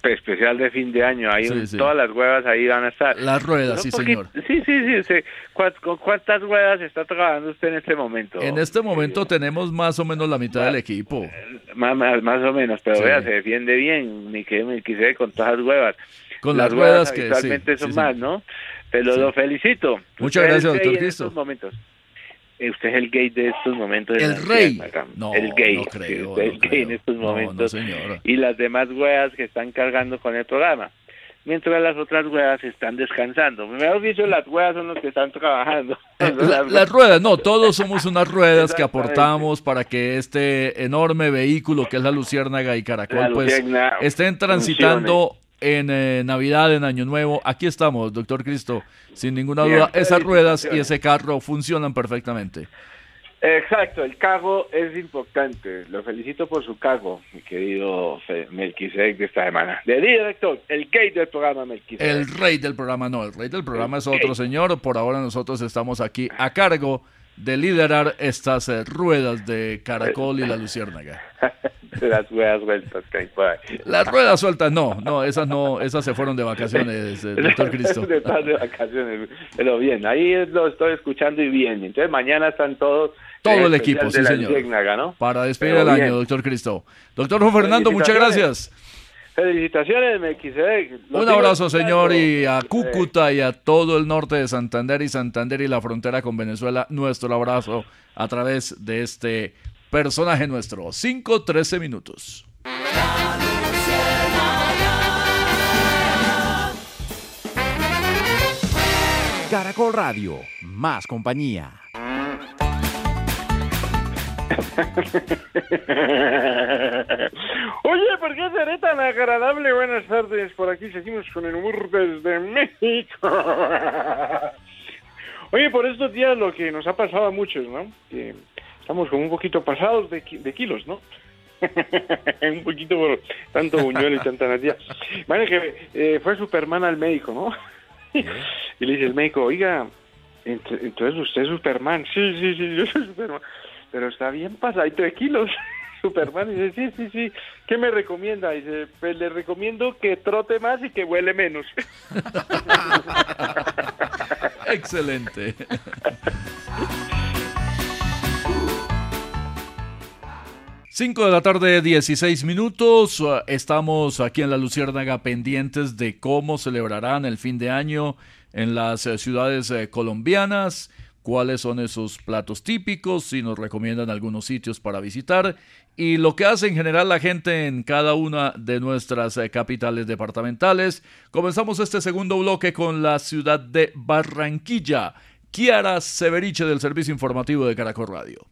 especial de fin de año, ahí Sí, un- sí. todas las huevas ahí van a estar. Las ruedas, sí, señor. Sí, sí, sí. sí. ¿Cuán- ¿Con cuántas ruedas está trabajando usted en este momento? En este momento tenemos más o menos la mitad del equipo. Más, más, más o menos, pero vea, se defiende bien, mi querido Melquisedec, con todas las huevas. Con las ruedas que- sí, habitualmente son sí, más, sí. ¿no? Pero Sí. lo felicito. Muchas Usted gracias, doctor Cristo. momentos. Eh, Usted es el gay de estos momentos. El rey. No, el gay. no sí, creo, usted es no el gay en estos No, no, momentos. señor. y las demás huevas que están cargando con el programa. Mientras las otras huevas están descansando. Mejor dicho, las huevas son los que están trabajando. (laughs) Eh, la- las ruedas, no, todos somos unas ruedas que aportamos para que este enorme vehículo que es la Luciérnaga y Caracol, La pues estén transitando en eh, Navidad, en Año Nuevo. Aquí estamos, doctor Cristo, sin ninguna duda. Esas ruedas y ese carro funcionan perfectamente. Exacto, el cargo es importante. Lo felicito por su cargo, mi querido Melquisedec de esta semana. De director, el gay del programa Melquisedec. El rey del programa, no, el rey del programa es otro señor. Por ahora nosotros estamos aquí a cargo de liderar estas eh, ruedas de Caracol y la Luciérnaga. (laughs) Las huevas vueltas que hay por ahí. Las ruedas sueltas, no, no, esas no, esas se fueron de vacaciones, eh, (laughs) doctor Cristo. de vacaciones. Pero bien, ahí lo estoy escuchando y bien. Entonces mañana están todos. Todo en el especial equipo, sí, señor. Para despedir Pero el bien. año, doctor Cristo. Doctor Juan Fernando, muchas gracias. Felicitaciones. Lo Un abrazo, señor, y a Cúcuta y a todo el norte de Santander y Santander y la frontera con Venezuela, nuestro abrazo a través de este personaje nuestro. 5, 13 minutos. Caracol Radio, más compañía. (laughs) Oye, ¿por qué seré tan agradable? Buenas tardes, por aquí seguimos con el humor desde México. (laughs) Oye, por estos días lo que nos ha pasado a muchos, ¿no? Que estamos como un poquito pasados de, ki- de kilos, ¿no? (laughs) un poquito por tanto buñuelo y tanta natilla. Vale, que eh, fue Superman al médico, ¿no? Y le dice el médico, oiga, ent- entonces usted es Superman. Sí, sí, sí, yo soy Superman. Pero está bien pasadito de kilos. (laughs) Superman y dice, sí, sí, sí. ¿Qué me recomienda? Dice, pues le recomiendo que trote más y que huele menos. (laughs) Excelente. Cinco de la tarde, 16 minutos. Estamos aquí en la Luciérnaga pendientes de cómo celebrarán el fin de año en las ciudades eh, colombianas, cuáles son esos platos típicos, si nos recomiendan algunos sitios para visitar y lo que hace en general la gente en cada una de nuestras eh, capitales departamentales. Comenzamos este segundo bloque con la ciudad de Barranquilla. Kiara Severiche del Servicio Informativo de Caracol Radio.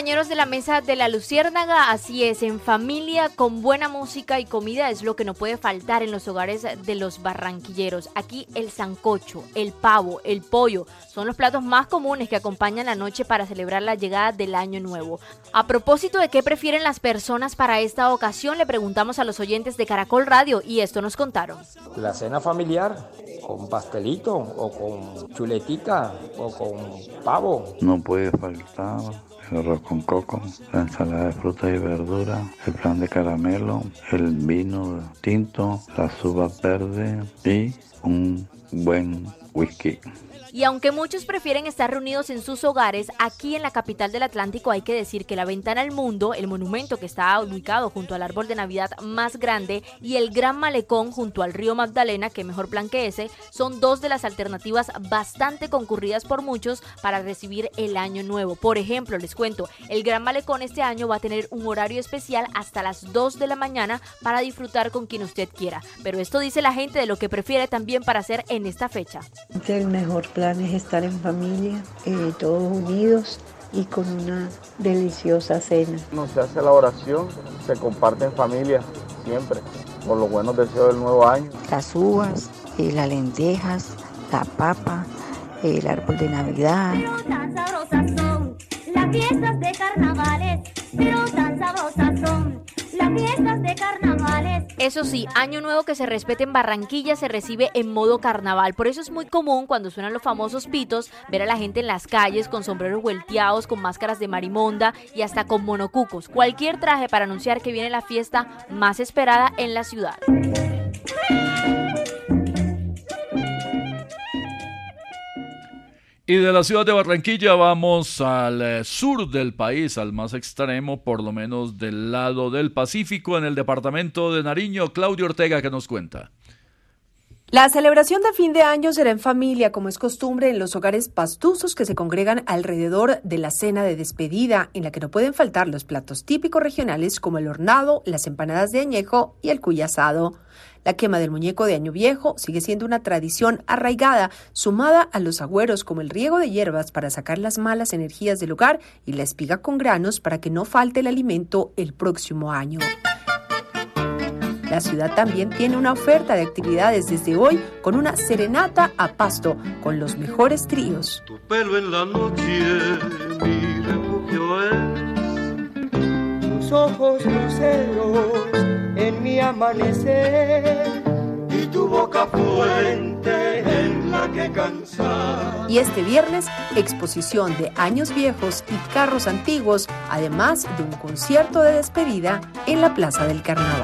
Compañeros de la mesa de la Luciérnaga, así es, en familia con buena música y comida es lo que no puede faltar en los hogares de los barranquilleros. Aquí el sancocho, el pavo, el pollo son los platos más comunes que acompañan la noche para celebrar la llegada del año nuevo. A propósito de qué prefieren las personas para esta ocasión, le preguntamos a los oyentes de Caracol Radio y esto nos contaron. La cena familiar con pastelito o con chuletica o con pavo. No puede faltar el arroz con coco, la ensalada de frutas y verduras, el plan de caramelo, el vino tinto, las uvas verdes y un buen whisky. Y aunque muchos prefieren estar reunidos en sus hogares, aquí en la capital del Atlántico hay que decir que la Ventana al Mundo, el monumento que está ubicado junto al árbol de Navidad más grande, y el Gran Malecón junto al río Magdalena, que mejor plan que ese, son dos de las alternativas bastante concurridas por muchos para recibir el año nuevo. Por ejemplo, les cuento, el Gran Malecón este año va a tener un horario especial hasta las 2 de la mañana para disfrutar con quien usted quiera. Pero esto dice la gente de lo que prefiere también para hacer en esta fecha. El mejor plan es estar en familia, eh, todos unidos y con una deliciosa cena. No se hace la oración, se comparte en familia siempre, por los buenos deseos del nuevo año. Las uvas, eh, las lentejas, la papa, el árbol de Navidad. tan sabrosas son las fiestas de carnavales, pero tan sabrosas son las fiestas de carnavales. Eso sí, año nuevo que se respete en Barranquilla se recibe en modo carnaval. Por eso es muy común cuando suenan los famosos pitos ver a la gente en las calles con sombreros vuelteados, con máscaras de marimonda y hasta con monocucos. Cualquier traje para anunciar que viene la fiesta más esperada en la ciudad. Y de la ciudad de Barranquilla vamos al eh, sur del país, al más extremo, por lo menos del lado del Pacífico, en el departamento de Nariño. Claudio Ortega, que nos cuenta. La celebración de fin de año será en familia, como es costumbre en los hogares pastusos que se congregan alrededor de la cena de despedida, en la que no pueden faltar los platos típicos regionales como el hornado, las empanadas de añejo y el cuy asado. La quema del muñeco de año viejo sigue siendo una tradición arraigada, sumada a los agüeros como el riego de hierbas para sacar las malas energías del hogar y la espiga con granos para que no falte el alimento el próximo año. La ciudad también tiene una oferta de actividades desde hoy con una serenata a pasto con los mejores tríos. pelo en la noche, mi refugio es. Tus ojos luceros en mi amanecer y tu boca fuente en la que cansar. Y este viernes, exposición de años viejos y carros antiguos, además de un concierto de despedida en la Plaza del Carnaval.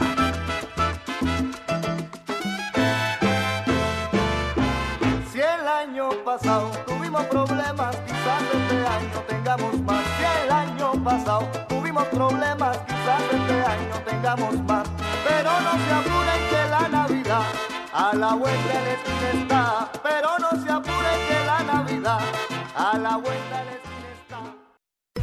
Si el año pasado tuvimos problemas, quizás este año tengamos más. Si el año pasado tuvimos problemas, este año tengamos más. Pero no se apuren que la Navidad a la vuelta de la esquina está. Pero no se apuren que la Navidad a la vuelta de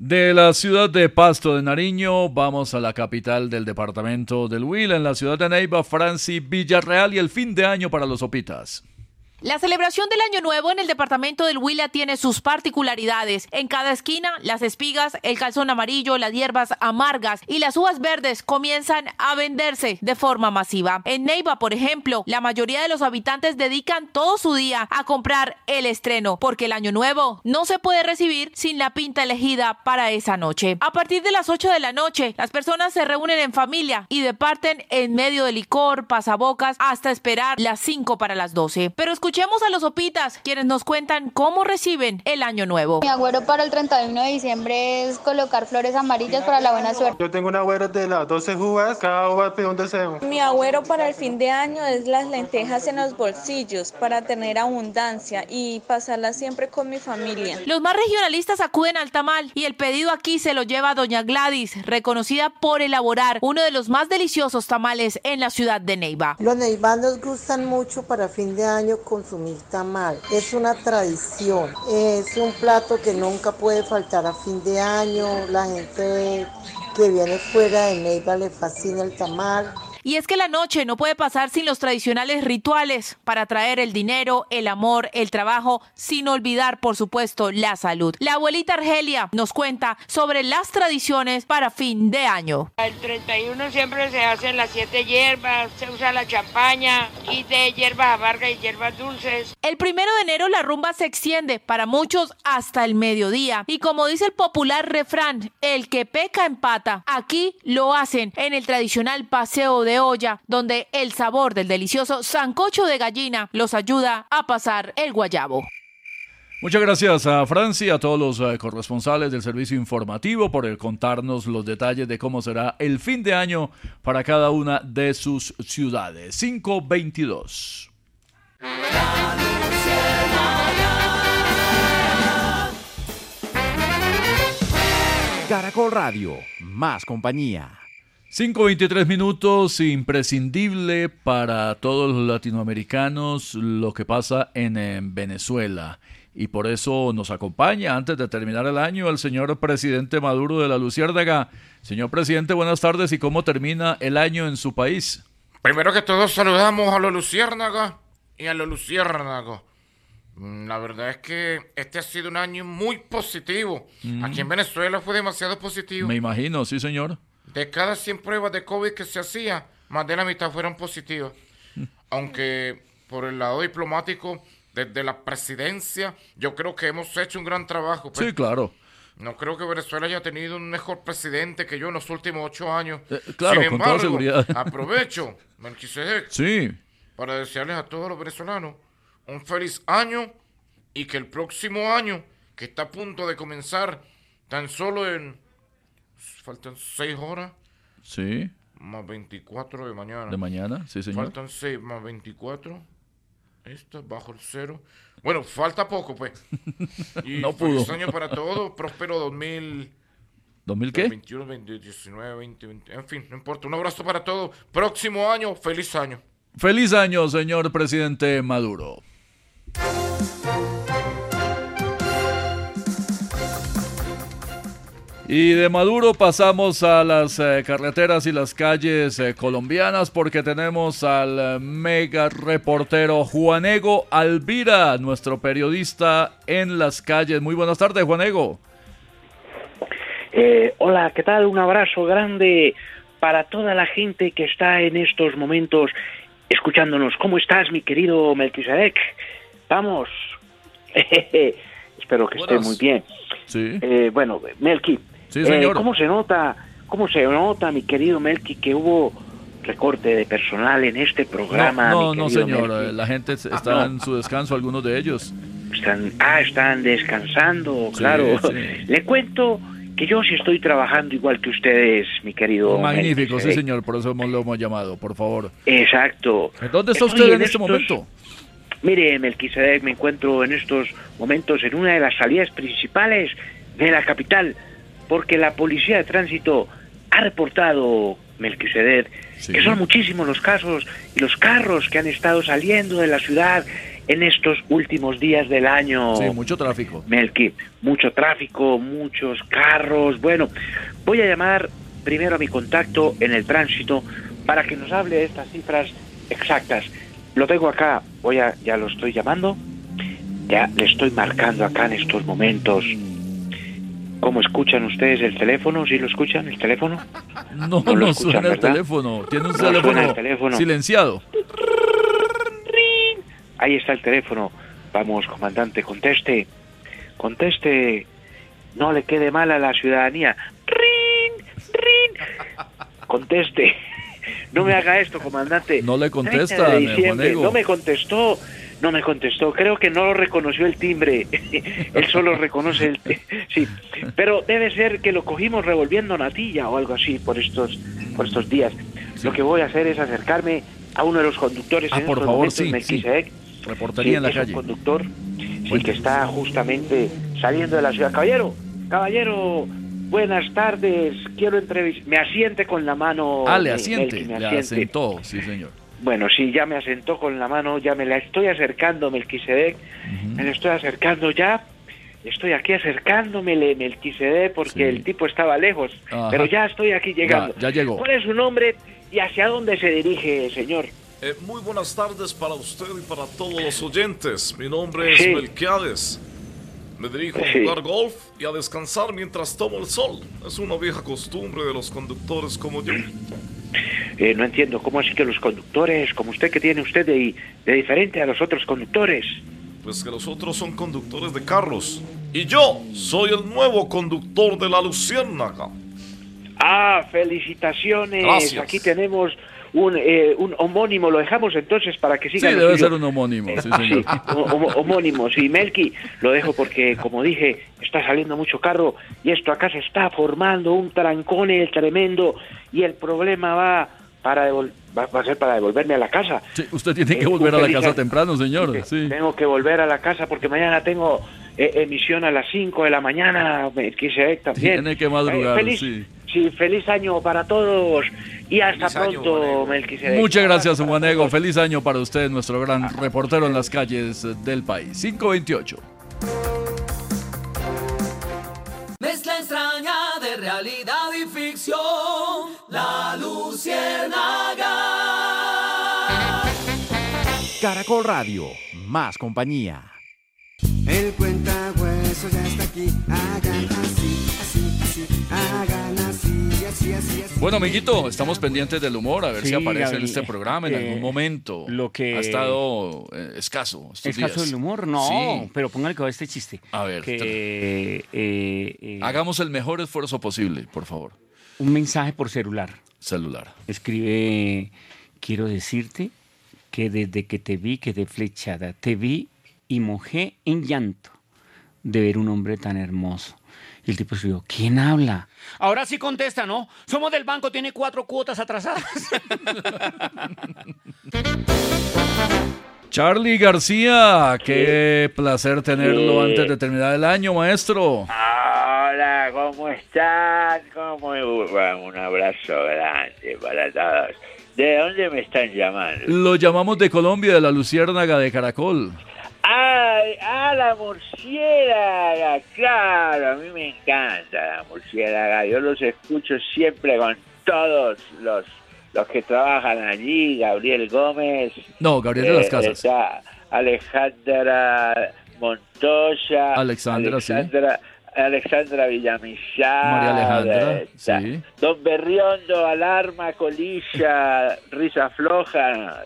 De la ciudad de Pasto de Nariño, vamos a la capital del departamento del Huila, en la ciudad de Neiva, Franci Villarreal y el fin de año para los Opitas. La celebración del Año Nuevo en el departamento del Huila tiene sus particularidades. En cada esquina, las espigas, el calzón amarillo, las hierbas amargas y las uvas verdes comienzan a venderse de forma masiva. En Neiva, por ejemplo, la mayoría de los habitantes dedican todo su día a comprar el estreno, porque el Año Nuevo no se puede recibir sin la pinta elegida para esa noche. A partir de las 8 de la noche, las personas se reúnen en familia y departen en medio de licor, pasabocas, hasta esperar las 5 para las 12. Pero Escuchemos a los opitas, quienes nos cuentan cómo reciben el año nuevo. Mi agüero para el 31 de diciembre es colocar flores amarillas para la buena suerte. Yo tengo un agüero de las 12 uvas, cada uva pide un deseo. Mi agüero para el fin de año es las lentejas en los bolsillos para tener abundancia y pasarla siempre con mi familia. Los más regionalistas acuden al tamal y el pedido aquí se lo lleva doña Gladys, reconocida por elaborar uno de los más deliciosos tamales en la ciudad de Neiva. Los neivanos gustan mucho para fin de año con consumir tamal. Es una tradición, es un plato que nunca puede faltar a fin de año. La gente que viene fuera de Neiva le fascina el tamal. Y es que la noche no puede pasar sin los tradicionales rituales para traer el dinero, el amor, el trabajo, sin olvidar, por supuesto, la salud. La abuelita Argelia nos cuenta sobre las tradiciones para fin de año. El 31 siempre se hacen las siete hierbas, se usa la champaña y de hierbas amargas y hierbas dulces. El primero de enero la rumba se extiende para muchos hasta el mediodía. Y como dice el popular refrán, el que peca empata. Aquí lo hacen en el tradicional paseo de olla, donde el sabor del delicioso sancocho de gallina los ayuda a pasar el guayabo. Muchas gracias a Francia y a todos los uh, corresponsales del servicio informativo por el contarnos los detalles de cómo será el fin de año para cada una de sus ciudades. 522. Caracol Radio, más compañía. 5.23 minutos, imprescindible para todos los latinoamericanos lo que pasa en, en, Venezuela. Y por eso nos acompaña, antes de terminar el año, el señor presidente Maduro de la Luciérnaga. Señor presidente, buenas tardes. ¿Y cómo termina el año en su país? Primero que todo, saludamos a los Luciérnaga y a los Luciérnagos. La verdad es que este ha sido un año muy positivo. Mm. Aquí en Venezuela fue demasiado positivo. Me imagino, sí, señor. De cada 100 pruebas de COVID que se hacía, más de la mitad fueron positivas. (laughs) Aunque por el lado diplomático, desde la presidencia, yo creo que hemos hecho un gran trabajo. Pues. Sí, claro. No creo que Venezuela haya tenido un mejor presidente que yo en los últimos ocho años. Eh, claro, Sin con embargo, toda seguridad. (laughs) aprovecho, Melquisedec, Sí. para desearles a todos los venezolanos un feliz año y que el próximo año, que está a punto de comenzar tan solo en faltan 6 horas. Sí. Más 24 de mañana. De mañana, sí, señor. Faltan 6 más 24. Esta bajo el cero. Bueno, falta poco, pues. (laughs) Y No feliz pudo. año para todos. Próspero 2000. ¿2000 qué? 21, 20, 19, 20, 20. En fin, no importa. Un abrazo para todos. Próximo año, feliz año. Feliz año, señor presidente Maduro. Y de Maduro pasamos a las eh, carreteras y las calles eh, colombianas porque tenemos al eh, mega reportero Juanego Alvira, nuestro periodista en las calles. Muy buenas tardes, Juanego. Eh, hola, ¿qué tal? Un abrazo grande para toda la gente que está en estos momentos escuchándonos. ¿Cómo estás, mi querido Melquisedec? Vamos. (laughs) Espero que esté Buenas. muy bien. Sí. Eh, bueno, Melqui, Sí, eh, señor. ¿cómo se nota, cómo se nota, mi querido Melqui, que hubo recorte de personal en este programa? no, no, querido señor. Melqui? eh, La gente Ah, está no. en su descanso, algunos de ellos. Están, ah, están descansando, claro. sí. Le cuento que yo sí estoy trabajando igual que ustedes, mi querido. Magnífico, sí señor, por eso lo hemos llamado, por favor. Exacto. ¿Dónde está Estoy usted en este estos- momento? Mire, Melquisedec, me encuentro en estos momentos en una de las salidas principales de la capital, porque la policía de tránsito ha reportado, Melquisedec, que son muchísimos los casos y los carros que han estado saliendo de la ciudad en estos últimos días del año. Sí, mucho tráfico. Melqui, mucho tráfico, muchos carros. Bueno, voy a llamar primero a mi contacto en el tránsito para que nos hable de estas cifras exactas. Lo tengo acá, voy a, ya lo estoy llamando, ya le estoy marcando acá en estos momentos. ¿Cómo escuchan ustedes el teléfono? ¿Sí lo escuchan el teléfono? No, No no, lo escuchan, suena el teléfono. Tiene un No teléfono, el teléfono. silenciado. Ahí está el teléfono. Vamos, comandante, conteste. Conteste. No le quede mal a la ciudadanía. ¡Rin! ¡Rin! Conteste. (laughs) No me haga esto, comandante. No le 30 contesta. No me contestó. No me contestó. Creo que no reconoció el timbre. (laughs) Él solo reconoce el... (laughs) Sí. Pero debe ser que lo cogimos revolviendo natilla o algo así por estos, por estos días. Lo que voy a hacer es acercarme a uno de los conductores Ah, en por estos favor, momentos, sí, sí. Melquisedec. Reportería en la es un calle. conductor sí, que está justamente saliendo de la ciudad. Caballero, caballero, buenas tardes. Quiero entrevistar. Me asiente con la mano. Ah, le asiente, Melqui, me le asiente. asentó, sí señor. Bueno, sí, ya me asentó con la mano, ya me la estoy acercando, Melquisedec. Me la estoy acercando ya. Estoy aquí acercándome, Melquisedec, porque el tipo estaba lejos. Ajá. Pero ya estoy aquí llegando. Ya, ya llegó. ¿Cuál es su nombre y hacia dónde se dirige, señor? Eh, muy buenas tardes para usted y para todos los oyentes. Mi nombre es Sí. Melquiades. Me dirijo a jugar golf y a descansar mientras tomo el sol. Es una vieja costumbre de los conductores como yo. Eh, no entiendo, ¿cómo así que los conductores, como usted que tiene usted de, de diferente a los otros conductores? Pues que los otros son conductores de carros. Y yo soy el nuevo conductor de la Luciérnaga. Ah, felicitaciones. Gracias. Aquí tenemos un, eh, un homónimo. Lo dejamos entonces para que Sí, siga. lo debe ser un homónimo, sí Ah, señor. (laughs) sí, homo- homónimo, sí, Melqui, lo dejo porque, como dije, está saliendo mucho carro y esto acá se está formando un trancone tremendo y el problema va para devol- va, va a ser para devolverme a la casa. Sí, usted tiene que Eh, volver a la casa temprano, señor. Sí. Tengo que volver a la casa porque mañana tengo eh, emisión a las 5 de la mañana, Melquisedec también. Tiene que madrugar, Eh, feliz, sí. sí, feliz año para todos y hasta Feliz pronto, Melquisedec. Muchas gracias, Juan Ego. Feliz año para usted, nuestro gran reportero en las calles del país. 528. Mezcla extraña de realidad y ficción. La Luciérnaga. Caracol Radio, más compañía. El cuentahueso ya está aquí. Hagan así, así, así. Hagan así, así, así, así. Bueno, amiguito, estamos pendientes del humor, a ver si aparece en este programa en eh, algún momento. lo que- Ha estado eh, escaso estos ¿Es caso días. del humor? No, Sí. pero póngale que va este chiste. A ver, que, eh, eh, Hagamos el mejor esfuerzo posible, por favor. un mensaje por celular. Celular. Escribe, quiero decirte que desde que te vi quedé flechada, te vi y mojé en llanto de ver un hombre tan hermoso. Y el tipo escribió, ¿quién habla? Ahora sí contesta, ¿no? Somos del banco, tiene cuatro cuotas atrasadas. (laughs) Charlie García, qué placer tenerlo Sí. antes de terminar el año, maestro. Hola, ¿cómo están? ¿Cómo un abrazo grande para todos. ¿De dónde me están llamando? Lo llamamos de Colombia, de la Luciérnaga de Caracol. ¡Ay! ¡Ah, la murciélaga! Claro, a mí me encanta la murciélaga. Yo los escucho siempre con todos los, los que trabajan allí. Gabriel Gómez. No, Gabriel de las eh, Casas. está Alejandra Montoya. Alexandra, sí. Alexandra, Alexandra Villamizar. María Alejandra, eh, está sí. Don Berriondo, Alarma, Colilla, Risa Floja.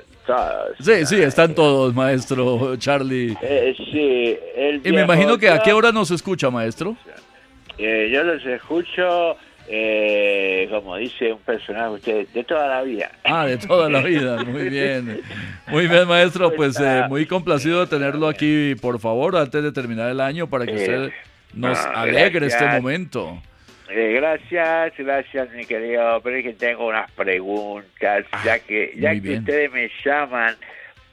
Sí, sí, están todos, maestro Charlie. Eh, sí, el Y me imagino que a qué hora nos escucha, maestro. Eh, yo los escucho eh, como dice un personaje usted, de toda la vida. Ah, de toda la vida, muy (laughs) bien. Muy bien, maestro, pues eh, muy complacido de tenerlo aquí, por favor, antes de terminar el año, para que usted nos no, alegre este momento. Eh, gracias, gracias, mi querido. Pero es que tengo unas preguntas, ya que ya Ah, que bien. ustedes me llaman,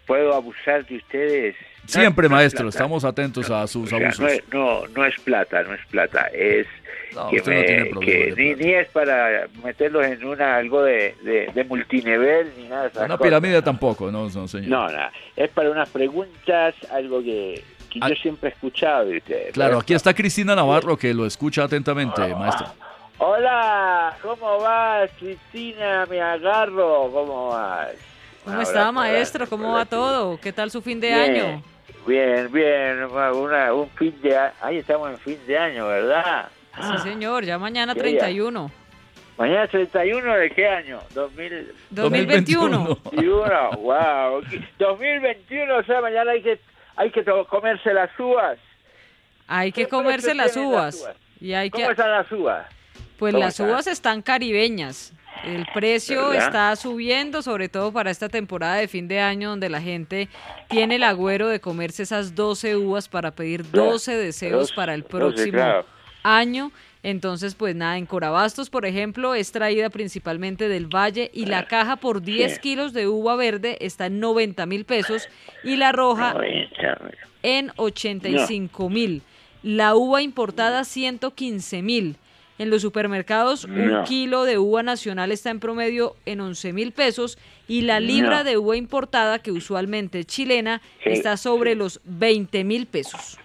¿puedo abusar de ustedes? No, Siempre, no es maestro, estamos atentos a sus abusos. no, es, no, no es plata, no es plata, es No, que, me- ni, ni es para meterlos en una algo de, de, de multinivel ni nada de esas Una cosas. pirámide tampoco, no, no, señor. No, es para unas preguntas, algo que, que yo siempre he escuchado. Ah. Claro, aquí está Cristina Navarro que lo escucha atentamente, maestro. Hola, ¿cómo vas, Cristina? Me agarro, ¿cómo vas? ¿Cómo está, maestro? ¿Cómo va todo? ¿Qué tal su fin de Bien, año? Bien, bien, una- un fin de año, ahí estamos en fin de año, ¿verdad? Sí, señor, ya mañana ¿Qué día? 31. Mañana 31 de qué año? 2000... 2021. 2021, wow. 2021, o sea, mañana hay que, hay que comerse las uvas. Hay que ¿Qué precio comerse las uvas. Y hay que ¿Cómo están las uvas? Pues ¿Cómo las están? uvas están caribeñas. El precio ¿Verdad? está subiendo, sobre todo para esta temporada de fin de año, donde la gente tiene el agüero de comerse esas 12 uvas para pedir 12 deseos para el próximo claro. año. Entonces, pues nada, en Corabastos, por ejemplo, es traída principalmente del Valle y la caja por 10 Sí. kilos de uva verde está en 90 mil pesos y la roja en 85 mil. La uva importada 115 mil. En los supermercados un kilo de uva nacional está en promedio en 11 mil pesos y la libra No. de uva importada, que usualmente es chilena, Sí, está sobre los 20 mil pesos.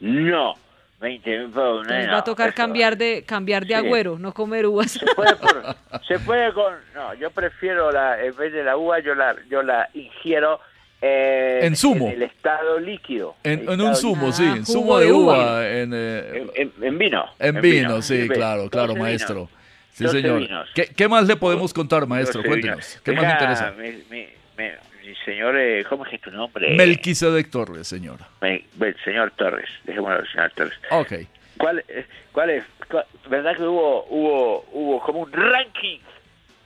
No, 20 mil pesos. Entonces no, va a tocar eso- cambiar de cambiar de Sí. agüero, no comer uvas. Se puede, (laughs) por- se puede con... No, yo prefiero la... En vez de la uva, yo la, yo la ingiero eh, En zumo. el estado líquido. En, en un zumo, líquido. sí, Ah, en jugo zumo de uva, uva. en, eh, En, en- en vino. en vino, sí, claro, claro, 12 maestro. vinos. Sí, 12 señor. ¿Qué, qué más le podemos contar, maestro? 12 Cuéntenos. ¿Qué más le interesa? Mi, mi- mi- mi señor, eh, ¿cómo es tu nombre? Melquisedec Torres, señor. Me- señor Torres, dejémoslo señor Torres. Ok. ¿Cuál, eh, cuál es? Cuál- ¿Verdad que hubo, hubo, hubo como un ranking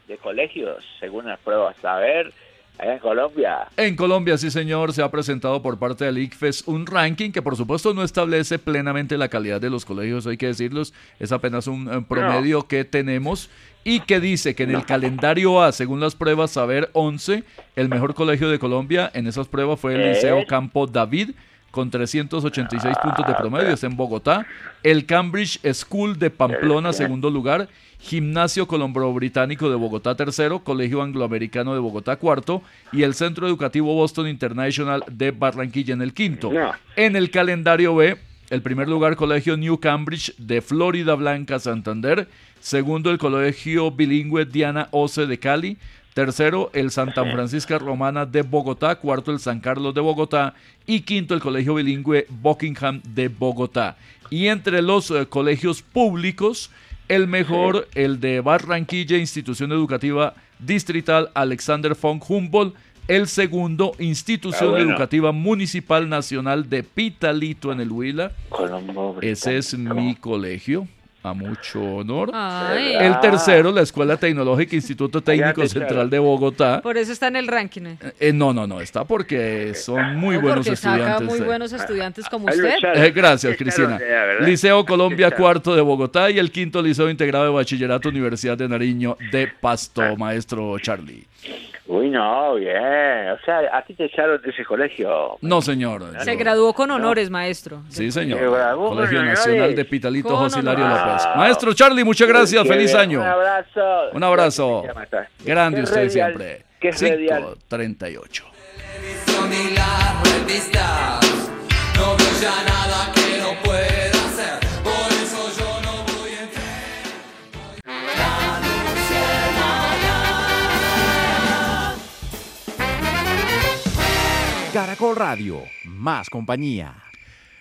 de colegios según las pruebas? A ver, en Colombia. En Colombia, sí señor, se ha presentado por parte del ICFES un ranking que por supuesto no establece plenamente la calidad de los colegios, hay que decirlos, es apenas un eh, promedio que tenemos y que dice que en el calendario A, según las pruebas Saber 11, el mejor colegio de Colombia en esas pruebas fue el ¿Eh? Liceo Campo David con 386 puntos de promedio, está en Bogotá. El Cambridge School de Pamplona, segundo lugar. Gimnasio Colombro Británico de Bogotá, tercero. Colegio Angloamericano de Bogotá, cuarto. Y el Centro Educativo Boston International de Barranquilla en el quinto. En el calendario B, el primer lugar, Colegio New Cambridge de Florida Blanca, Santander. Segundo, el Colegio Bilingüe Diana Oce de Cali. Tercero, el Santa Francisca Romana de Bogotá. Cuarto, el San Carlos de Bogotá. Y quinto, el Colegio Bilingüe Buckingham de Bogotá. Y entre los eh, colegios públicos, el mejor, el de Barranquilla, Institución Educativa Distrital Alexander von Humboldt. El segundo, Institución Ah, bueno. Educativa Municipal Nacional de Pitalito en el Huila. Colombo Ese es mi colegio. A mucho honor. Ay. El tercero, la Escuela Tecnológica Instituto Técnico Central de Bogotá. Por eso está en el ranking. ¿eh? Eh, no, no, no, está porque son muy No, buenos porque saca estudiantes. muy eh. buenos estudiantes como usted. Eh, gracias, Cristina. Liceo Colombia cuarto de Bogotá y el quinto Liceo Integrado de Bachillerato Universidad de Nariño de Pasto, maestro Charlie. Uy, no, bien. O sea, a ti te echaron de ese colegio. No, señor. Se graduó con honores, maestro. Sí, señor. Se graduó con Colegio honores. Nacional de Pitalito José Hilario. López. Maestro Charlie, muchas gracias. Feliz bien. año. Un abrazo. Un abrazo. Grande ¿Qué usted radial? siempre. ¿Qué radial? 538. ni las revistas. No veo ya nada que no pueda Caracol Radio, más compañía.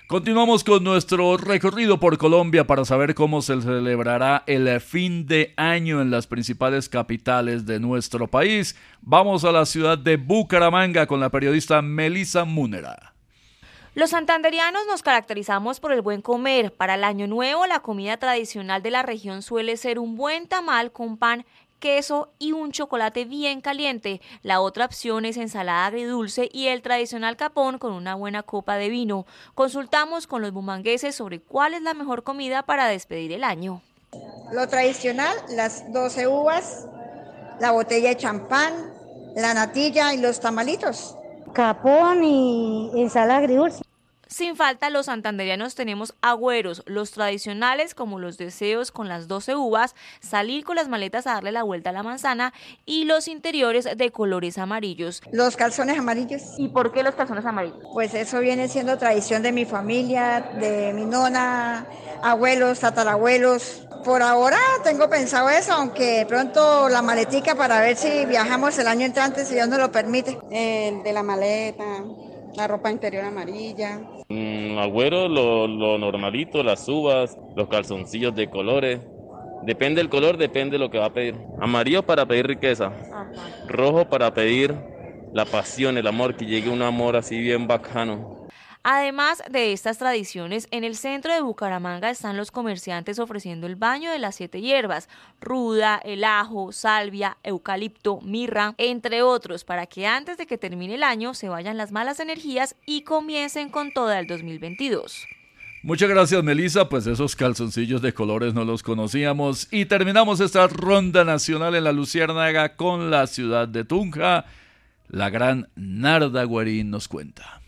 Continuamos con nuestro recorrido por Colombia para saber cómo se celebrará el fin de año en las principales capitales de nuestro país. Vamos a la ciudad de Bucaramanga con la periodista Melissa Múnera. Los santanderianos nos caracterizamos por el buen comer. Para el año nuevo, la comida tradicional de la región suele ser un buen tamal con pan queso y un chocolate bien caliente. La otra opción es ensalada agridulce y el tradicional capón con una buena copa de vino. Consultamos con los bumangueses sobre cuál es la mejor comida para despedir el año. Lo tradicional, las 12 uvas, la botella de champán, la natilla y los tamalitos. Capón y ensalada agridulce. Sin falta, los santanderianos tenemos agüeros, los tradicionales como los deseos con las 12 uvas, salir con las maletas a darle la vuelta a la manzana y los interiores de colores amarillos. Los calzones amarillos. ¿Y por qué los calzones amarillos? Pues eso viene siendo tradición de mi familia, de mi nona, abuelos, tatarabuelos. Por ahora tengo pensado eso, aunque pronto la maletica para ver si viajamos el año entrante, si Dios nos lo permite. El de la maleta, la ropa interior amarilla. Mm, agüero, lo, lo normalito, las uvas, los calzoncillos de colores. Depende del color, depende de lo que va a pedir. Amarillo para pedir riqueza. Rojo para pedir la pasión, el amor, que llegue un amor así bien bacano. Además de estas tradiciones, en el centro de Bucaramanga están los comerciantes ofreciendo el baño de las siete hierbas, ruda, el ajo, salvia, eucalipto, mirra, entre otros, para que antes de que termine el año se vayan las malas energías y comiencen con toda el 2022. Muchas gracias, Melissa. Pues esos calzoncillos de colores no los conocíamos. Y terminamos esta ronda nacional en la Luciérnaga con la ciudad de Tunja. La gran Narda Guarín nos cuenta.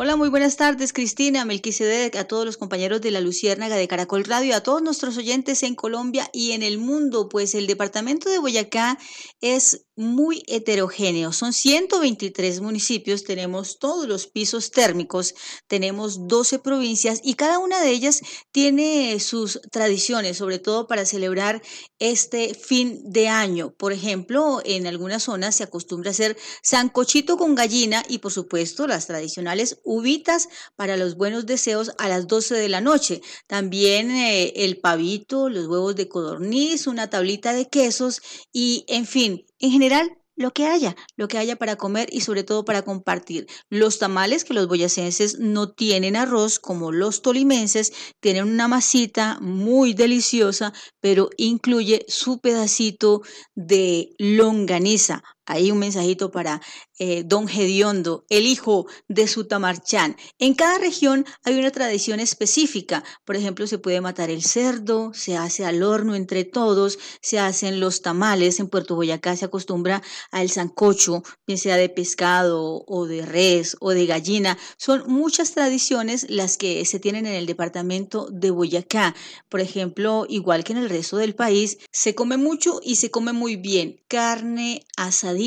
Hola, muy buenas tardes, Cristina, Melquisedec, a todos los compañeros de la Luciérnaga de Caracol Radio, a todos nuestros oyentes en Colombia y en el mundo, pues el departamento de Boyacá es muy heterogéneo. Son 123 municipios, tenemos todos los pisos térmicos, tenemos 12 provincias y cada una de ellas tiene sus tradiciones, sobre todo para celebrar este fin de año. Por ejemplo, en algunas zonas se acostumbra hacer sancochito con gallina y por supuesto las tradicionales uvitas para los buenos deseos a las 12 de la noche. También eh, el pavito, los huevos de codorniz, una tablita de quesos y en fin, en general lo que haya, lo que haya para comer y sobre todo para compartir. Los tamales que los boyacenses no tienen arroz como los tolimenses, tienen una masita muy deliciosa, pero incluye su pedacito de longaniza. Ahí un mensajito para eh, don Gediondo, el hijo de Sutamarchán. En cada región hay una tradición específica. Por ejemplo, se puede matar el cerdo, se hace al horno entre todos, se hacen los tamales. En Puerto Boyacá se acostumbra al sancocho, bien sea de pescado o de res o de gallina. Son muchas tradiciones las que se tienen en el departamento de Boyacá. Por ejemplo, igual que en el resto del país, se come mucho y se come muy bien. Carne asada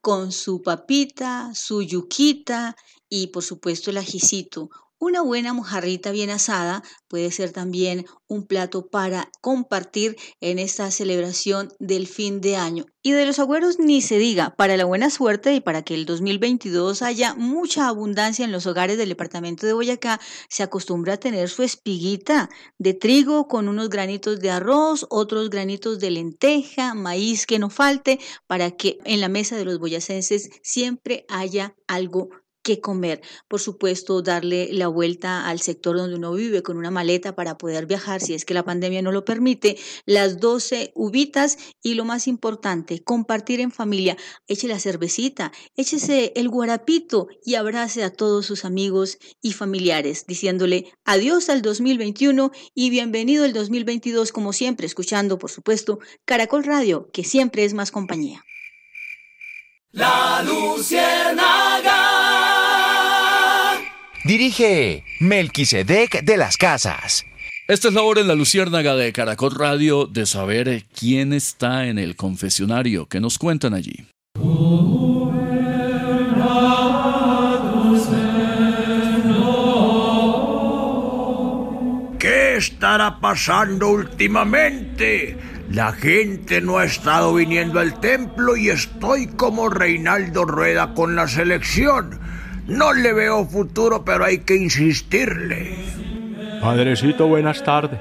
con su papita, su yuquita y por supuesto el ajicito. Una buena mojarrita bien asada puede ser también un plato para compartir en esta celebración del fin de año. Y de los agüeros ni se diga, para la buena suerte y para que el 2022 haya mucha abundancia en los hogares del departamento de Boyacá, se acostumbra a tener su espiguita de trigo con unos granitos de arroz, otros granitos de lenteja, maíz que no falte, para que en la mesa de los boyacenses siempre haya algo qué comer. Por supuesto, darle la vuelta al sector donde uno vive con una maleta para poder viajar si es que la pandemia no lo permite, las 12 uvitas y lo más importante, compartir en familia. Eche la cervecita, échese el guarapito y abrace a todos sus amigos y familiares, diciéndole adiós al 2021 y bienvenido el 2022 como siempre, escuchando, por supuesto, Caracol Radio, que siempre es más compañía. La. Dirige Melquisedec de las Casas. Esta es la hora en la Luciérnaga de Caracol Radio de saber quién está en el confesionario. que nos cuentan allí? ¿Qué estará pasando últimamente? La gente no ha estado viniendo al templo y estoy como Reinaldo Rueda con la selección. No le veo futuro, pero hay que insistirle. Padrecito, buenas tardes.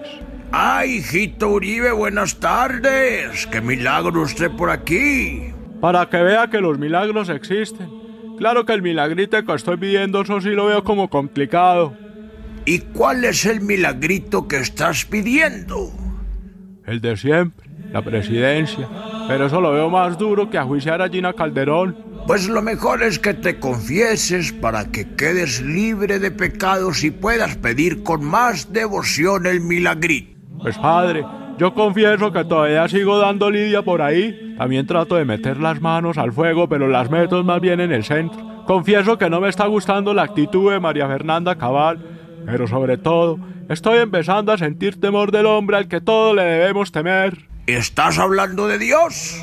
Ay, hijito Uribe, buenas tardes. Qué milagro usted por aquí. Para que vea que los milagros existen. Claro que el milagrito que estoy pidiendo, eso sí lo veo como complicado. ¿Y cuál es el milagrito que estás pidiendo? El de siempre, la presidencia. Pero eso lo veo más duro que ajuiciar a Gina Calderón. Pues lo mejor es que te confieses para que quedes libre de pecados y puedas pedir con más devoción el milagrito. Pues padre, yo confieso que todavía sigo dando lidia por ahí. También trato de meter las manos al fuego, pero las meto más bien en el centro. Confieso que no me está gustando la actitud de María Fernanda Cabal, pero sobre todo estoy empezando a sentir temor del hombre al que todo le debemos temer. ¿Estás hablando de Dios?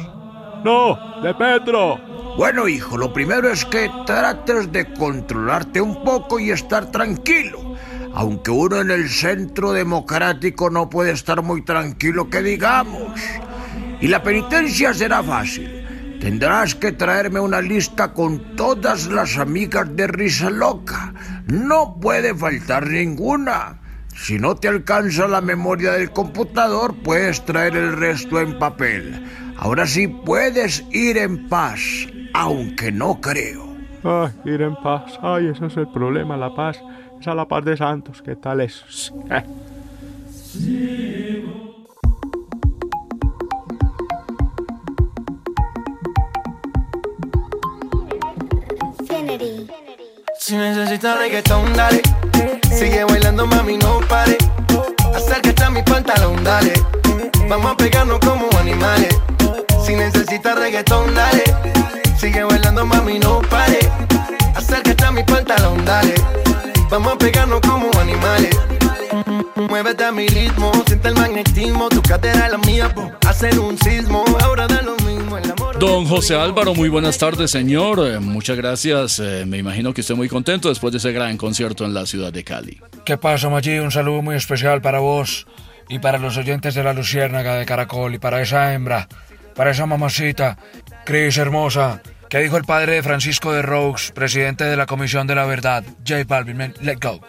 No, de Petro. Bueno, hijo, lo primero es que trates de controlarte un poco y estar tranquilo. Aunque uno en el centro democrático no puede estar muy tranquilo, que digamos. Y la penitencia será fácil. Tendrás que traerme una lista con todas las amigas de Risa Loca. No puede faltar ninguna. Si no te alcanza la memoria del computador, puedes traer el resto en papel. Ahora sí puedes ir en paz, aunque no creo. Ay, ir en paz. Ay, ese es el problema, la paz. Esa es la paz de Santos. ¿Qué tal es? Si necesitas reggaetón, dale. Sigue bailando, mami, no pare. Acércate a mi pantalón, dale. Vamos a pegarnos como animales. Si necesitas reggaetón, dale. Sigue bailando, mami, no pare. Acércate a mi pantalón, dale. Vamos a pegarnos como animales. Muévete a mi ritmo, siente el magnetismo. Tu cadera es la mía, po. hacen un sismo. Ahora da lo mismo el amor. Don José Álvaro, muy buenas tardes, señor. Eh, muchas gracias. Eh, me imagino que esté muy contento después de ese gran concierto en la ciudad de Cali. ¿Qué pasa, Maggi? Un saludo muy especial para vos y para los oyentes de la Luciérnaga de Caracol y para esa hembra, para esa mamacita, Cris hermosa. ¿Qué dijo el padre de Francisco de Roux, presidente de la Comisión de la Verdad? J Balvin, let go.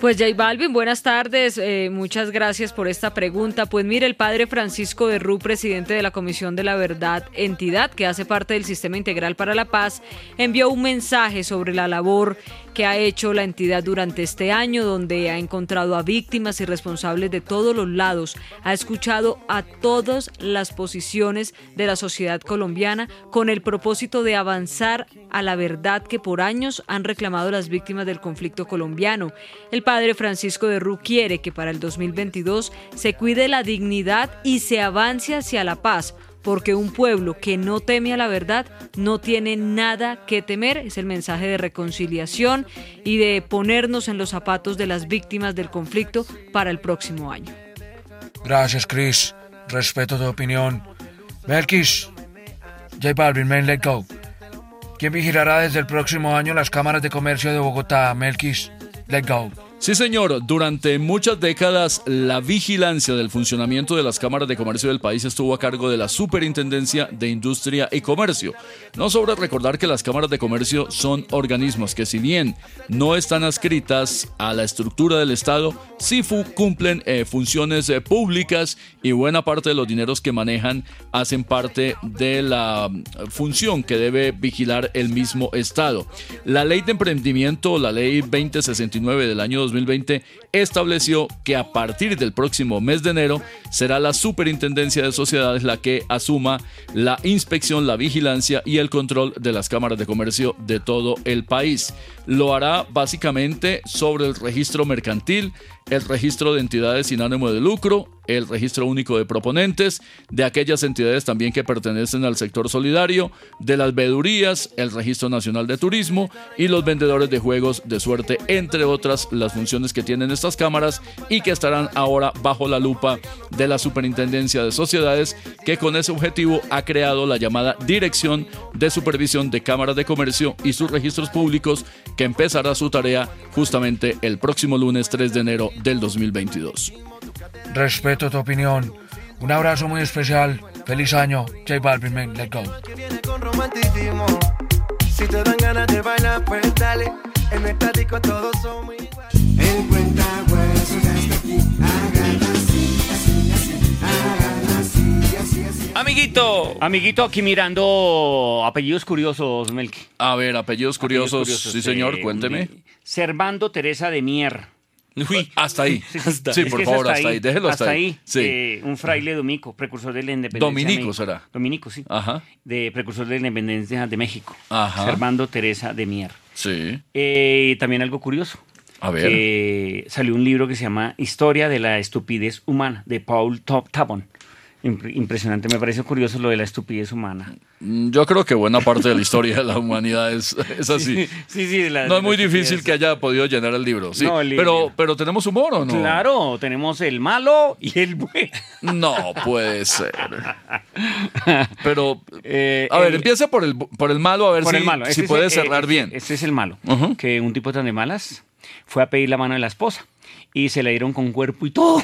Pues J Balvin, buenas tardes. eh, muchas gracias por esta pregunta. Pues mire, el padre Francisco de Ru, presidente de la Comisión de la Verdad, entidad que hace parte del Sistema Integral para la Paz, envió un mensaje sobre la labor que ha hecho la entidad durante este año, donde ha encontrado a víctimas y responsables de todos los lados, ha escuchado a todas las posiciones de la sociedad colombiana con el propósito de avanzar a la verdad que por años han reclamado las víctimas del conflicto colombiano. El padre Francisco de Ru quiere que para el 2022 se cuide la dignidad y se avance hacia la paz, porque un pueblo que no teme a la verdad no tiene nada que temer. Es el mensaje de reconciliación y de ponernos en los zapatos de las víctimas del conflicto para el próximo año. Gracias, Chris. Respeto tu opinión. Melkis, J Balvin, man, let go. ¿Quién vigilará desde el próximo año las cámaras de comercio de Bogotá? Melkis, let go. Sí, señor. Durante muchas décadas, la vigilancia del funcionamiento de las cámaras de comercio del país estuvo a cargo de la Superintendencia de Industria y Comercio. No sobra recordar que las cámaras de comercio son organismos que, si bien no están adscritas a la estructura del Estado, sí cumplen eh, funciones eh, públicas y buena parte de los dineros que manejan hacen parte de la mm, función que debe vigilar el mismo Estado. La ley de emprendimiento, la ley 2069 del año 2020, estableció que a partir del próximo mes de enero será la Superintendencia de Sociedades la que asuma la inspección, la vigilancia y el control de las cámaras de comercio de todo el país. Lo hará básicamente sobre el registro mercantil, el registro de entidades sin ánimo de lucro, el registro único de proponentes, de aquellas entidades también que pertenecen al sector solidario, de las vedurías, el registro nacional de turismo y los vendedores de juegos de suerte, entre otras las funciones que tienen estas cámaras y que estarán ahora bajo la lupa de la Superintendencia de Sociedades, que con ese objetivo ha creado la llamada Dirección de Supervisión de Cámaras de Comercio y sus registros públicos, que empezará su tarea justamente el próximo lunes 3 de enero del 2022. Respeto tu opinión. Un abrazo muy especial. Feliz año. J Balvin, man, let go. con romanticismo. Si te dan ganas de bailar, pues dale. En esta disco todos somos iguales. El cuentahuesos ya está aquí. Hagan así, así, así. Hagan así, así, así. Amiguito. Amiguito, aquí mirando apellidos curiosos, Melqui. A ver, apellidos curiosos. Apellidos sí, señor, eh, cuénteme. Servando Teresa de Mier. Uy, hasta ahí. Sí, por favor, hasta ahí. Déjelo hasta, ahí. Sí. eh, un fraile domico, precursor de la independencia. de Dominico será. Dominico, sí. Ajá. De precursor de la independencia de México. Ajá. Servando Teresa de Mier. Sí. Eh, también algo curioso. A ver. Que salió un libro que se llama Historia de la estupidez humana, de Paul Tabon. Impre- Impresionante, me parece curioso lo de la estupidez humana. Mm, Yo creo que buena parte de la historia de la humanidad es, es así. Sí, sí, de la- no es muy difícil que haya podido llenar el libro. Sí. No, el libro. pero, pero tenemos humor o no? Claro, tenemos el malo y el bueno. No puede ser. Pero, Eh, a ver, el- empieza por el, por el malo, a ver si, el malo. si Este puede el- cerrar eh, bien. Este es el malo. Que un tipo tan de malas fue a pedir la mano de la esposa y se la dieron con cuerpo y todo.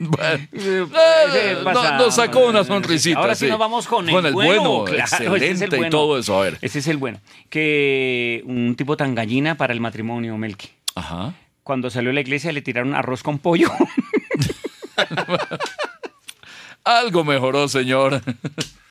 Bueno, Eh, eh, no- nos sacó una sonrisita. Ahora sí, sí. nos vamos con el Con el bueno, claro, ese es el excelente y bueno. todo eso. A ver. Ese es el bueno. Que un tipo tan gallina para el matrimonio, Melqui. Ajá. Cuando salió a la iglesia le tiraron arroz con pollo. Algo mejoró, señor.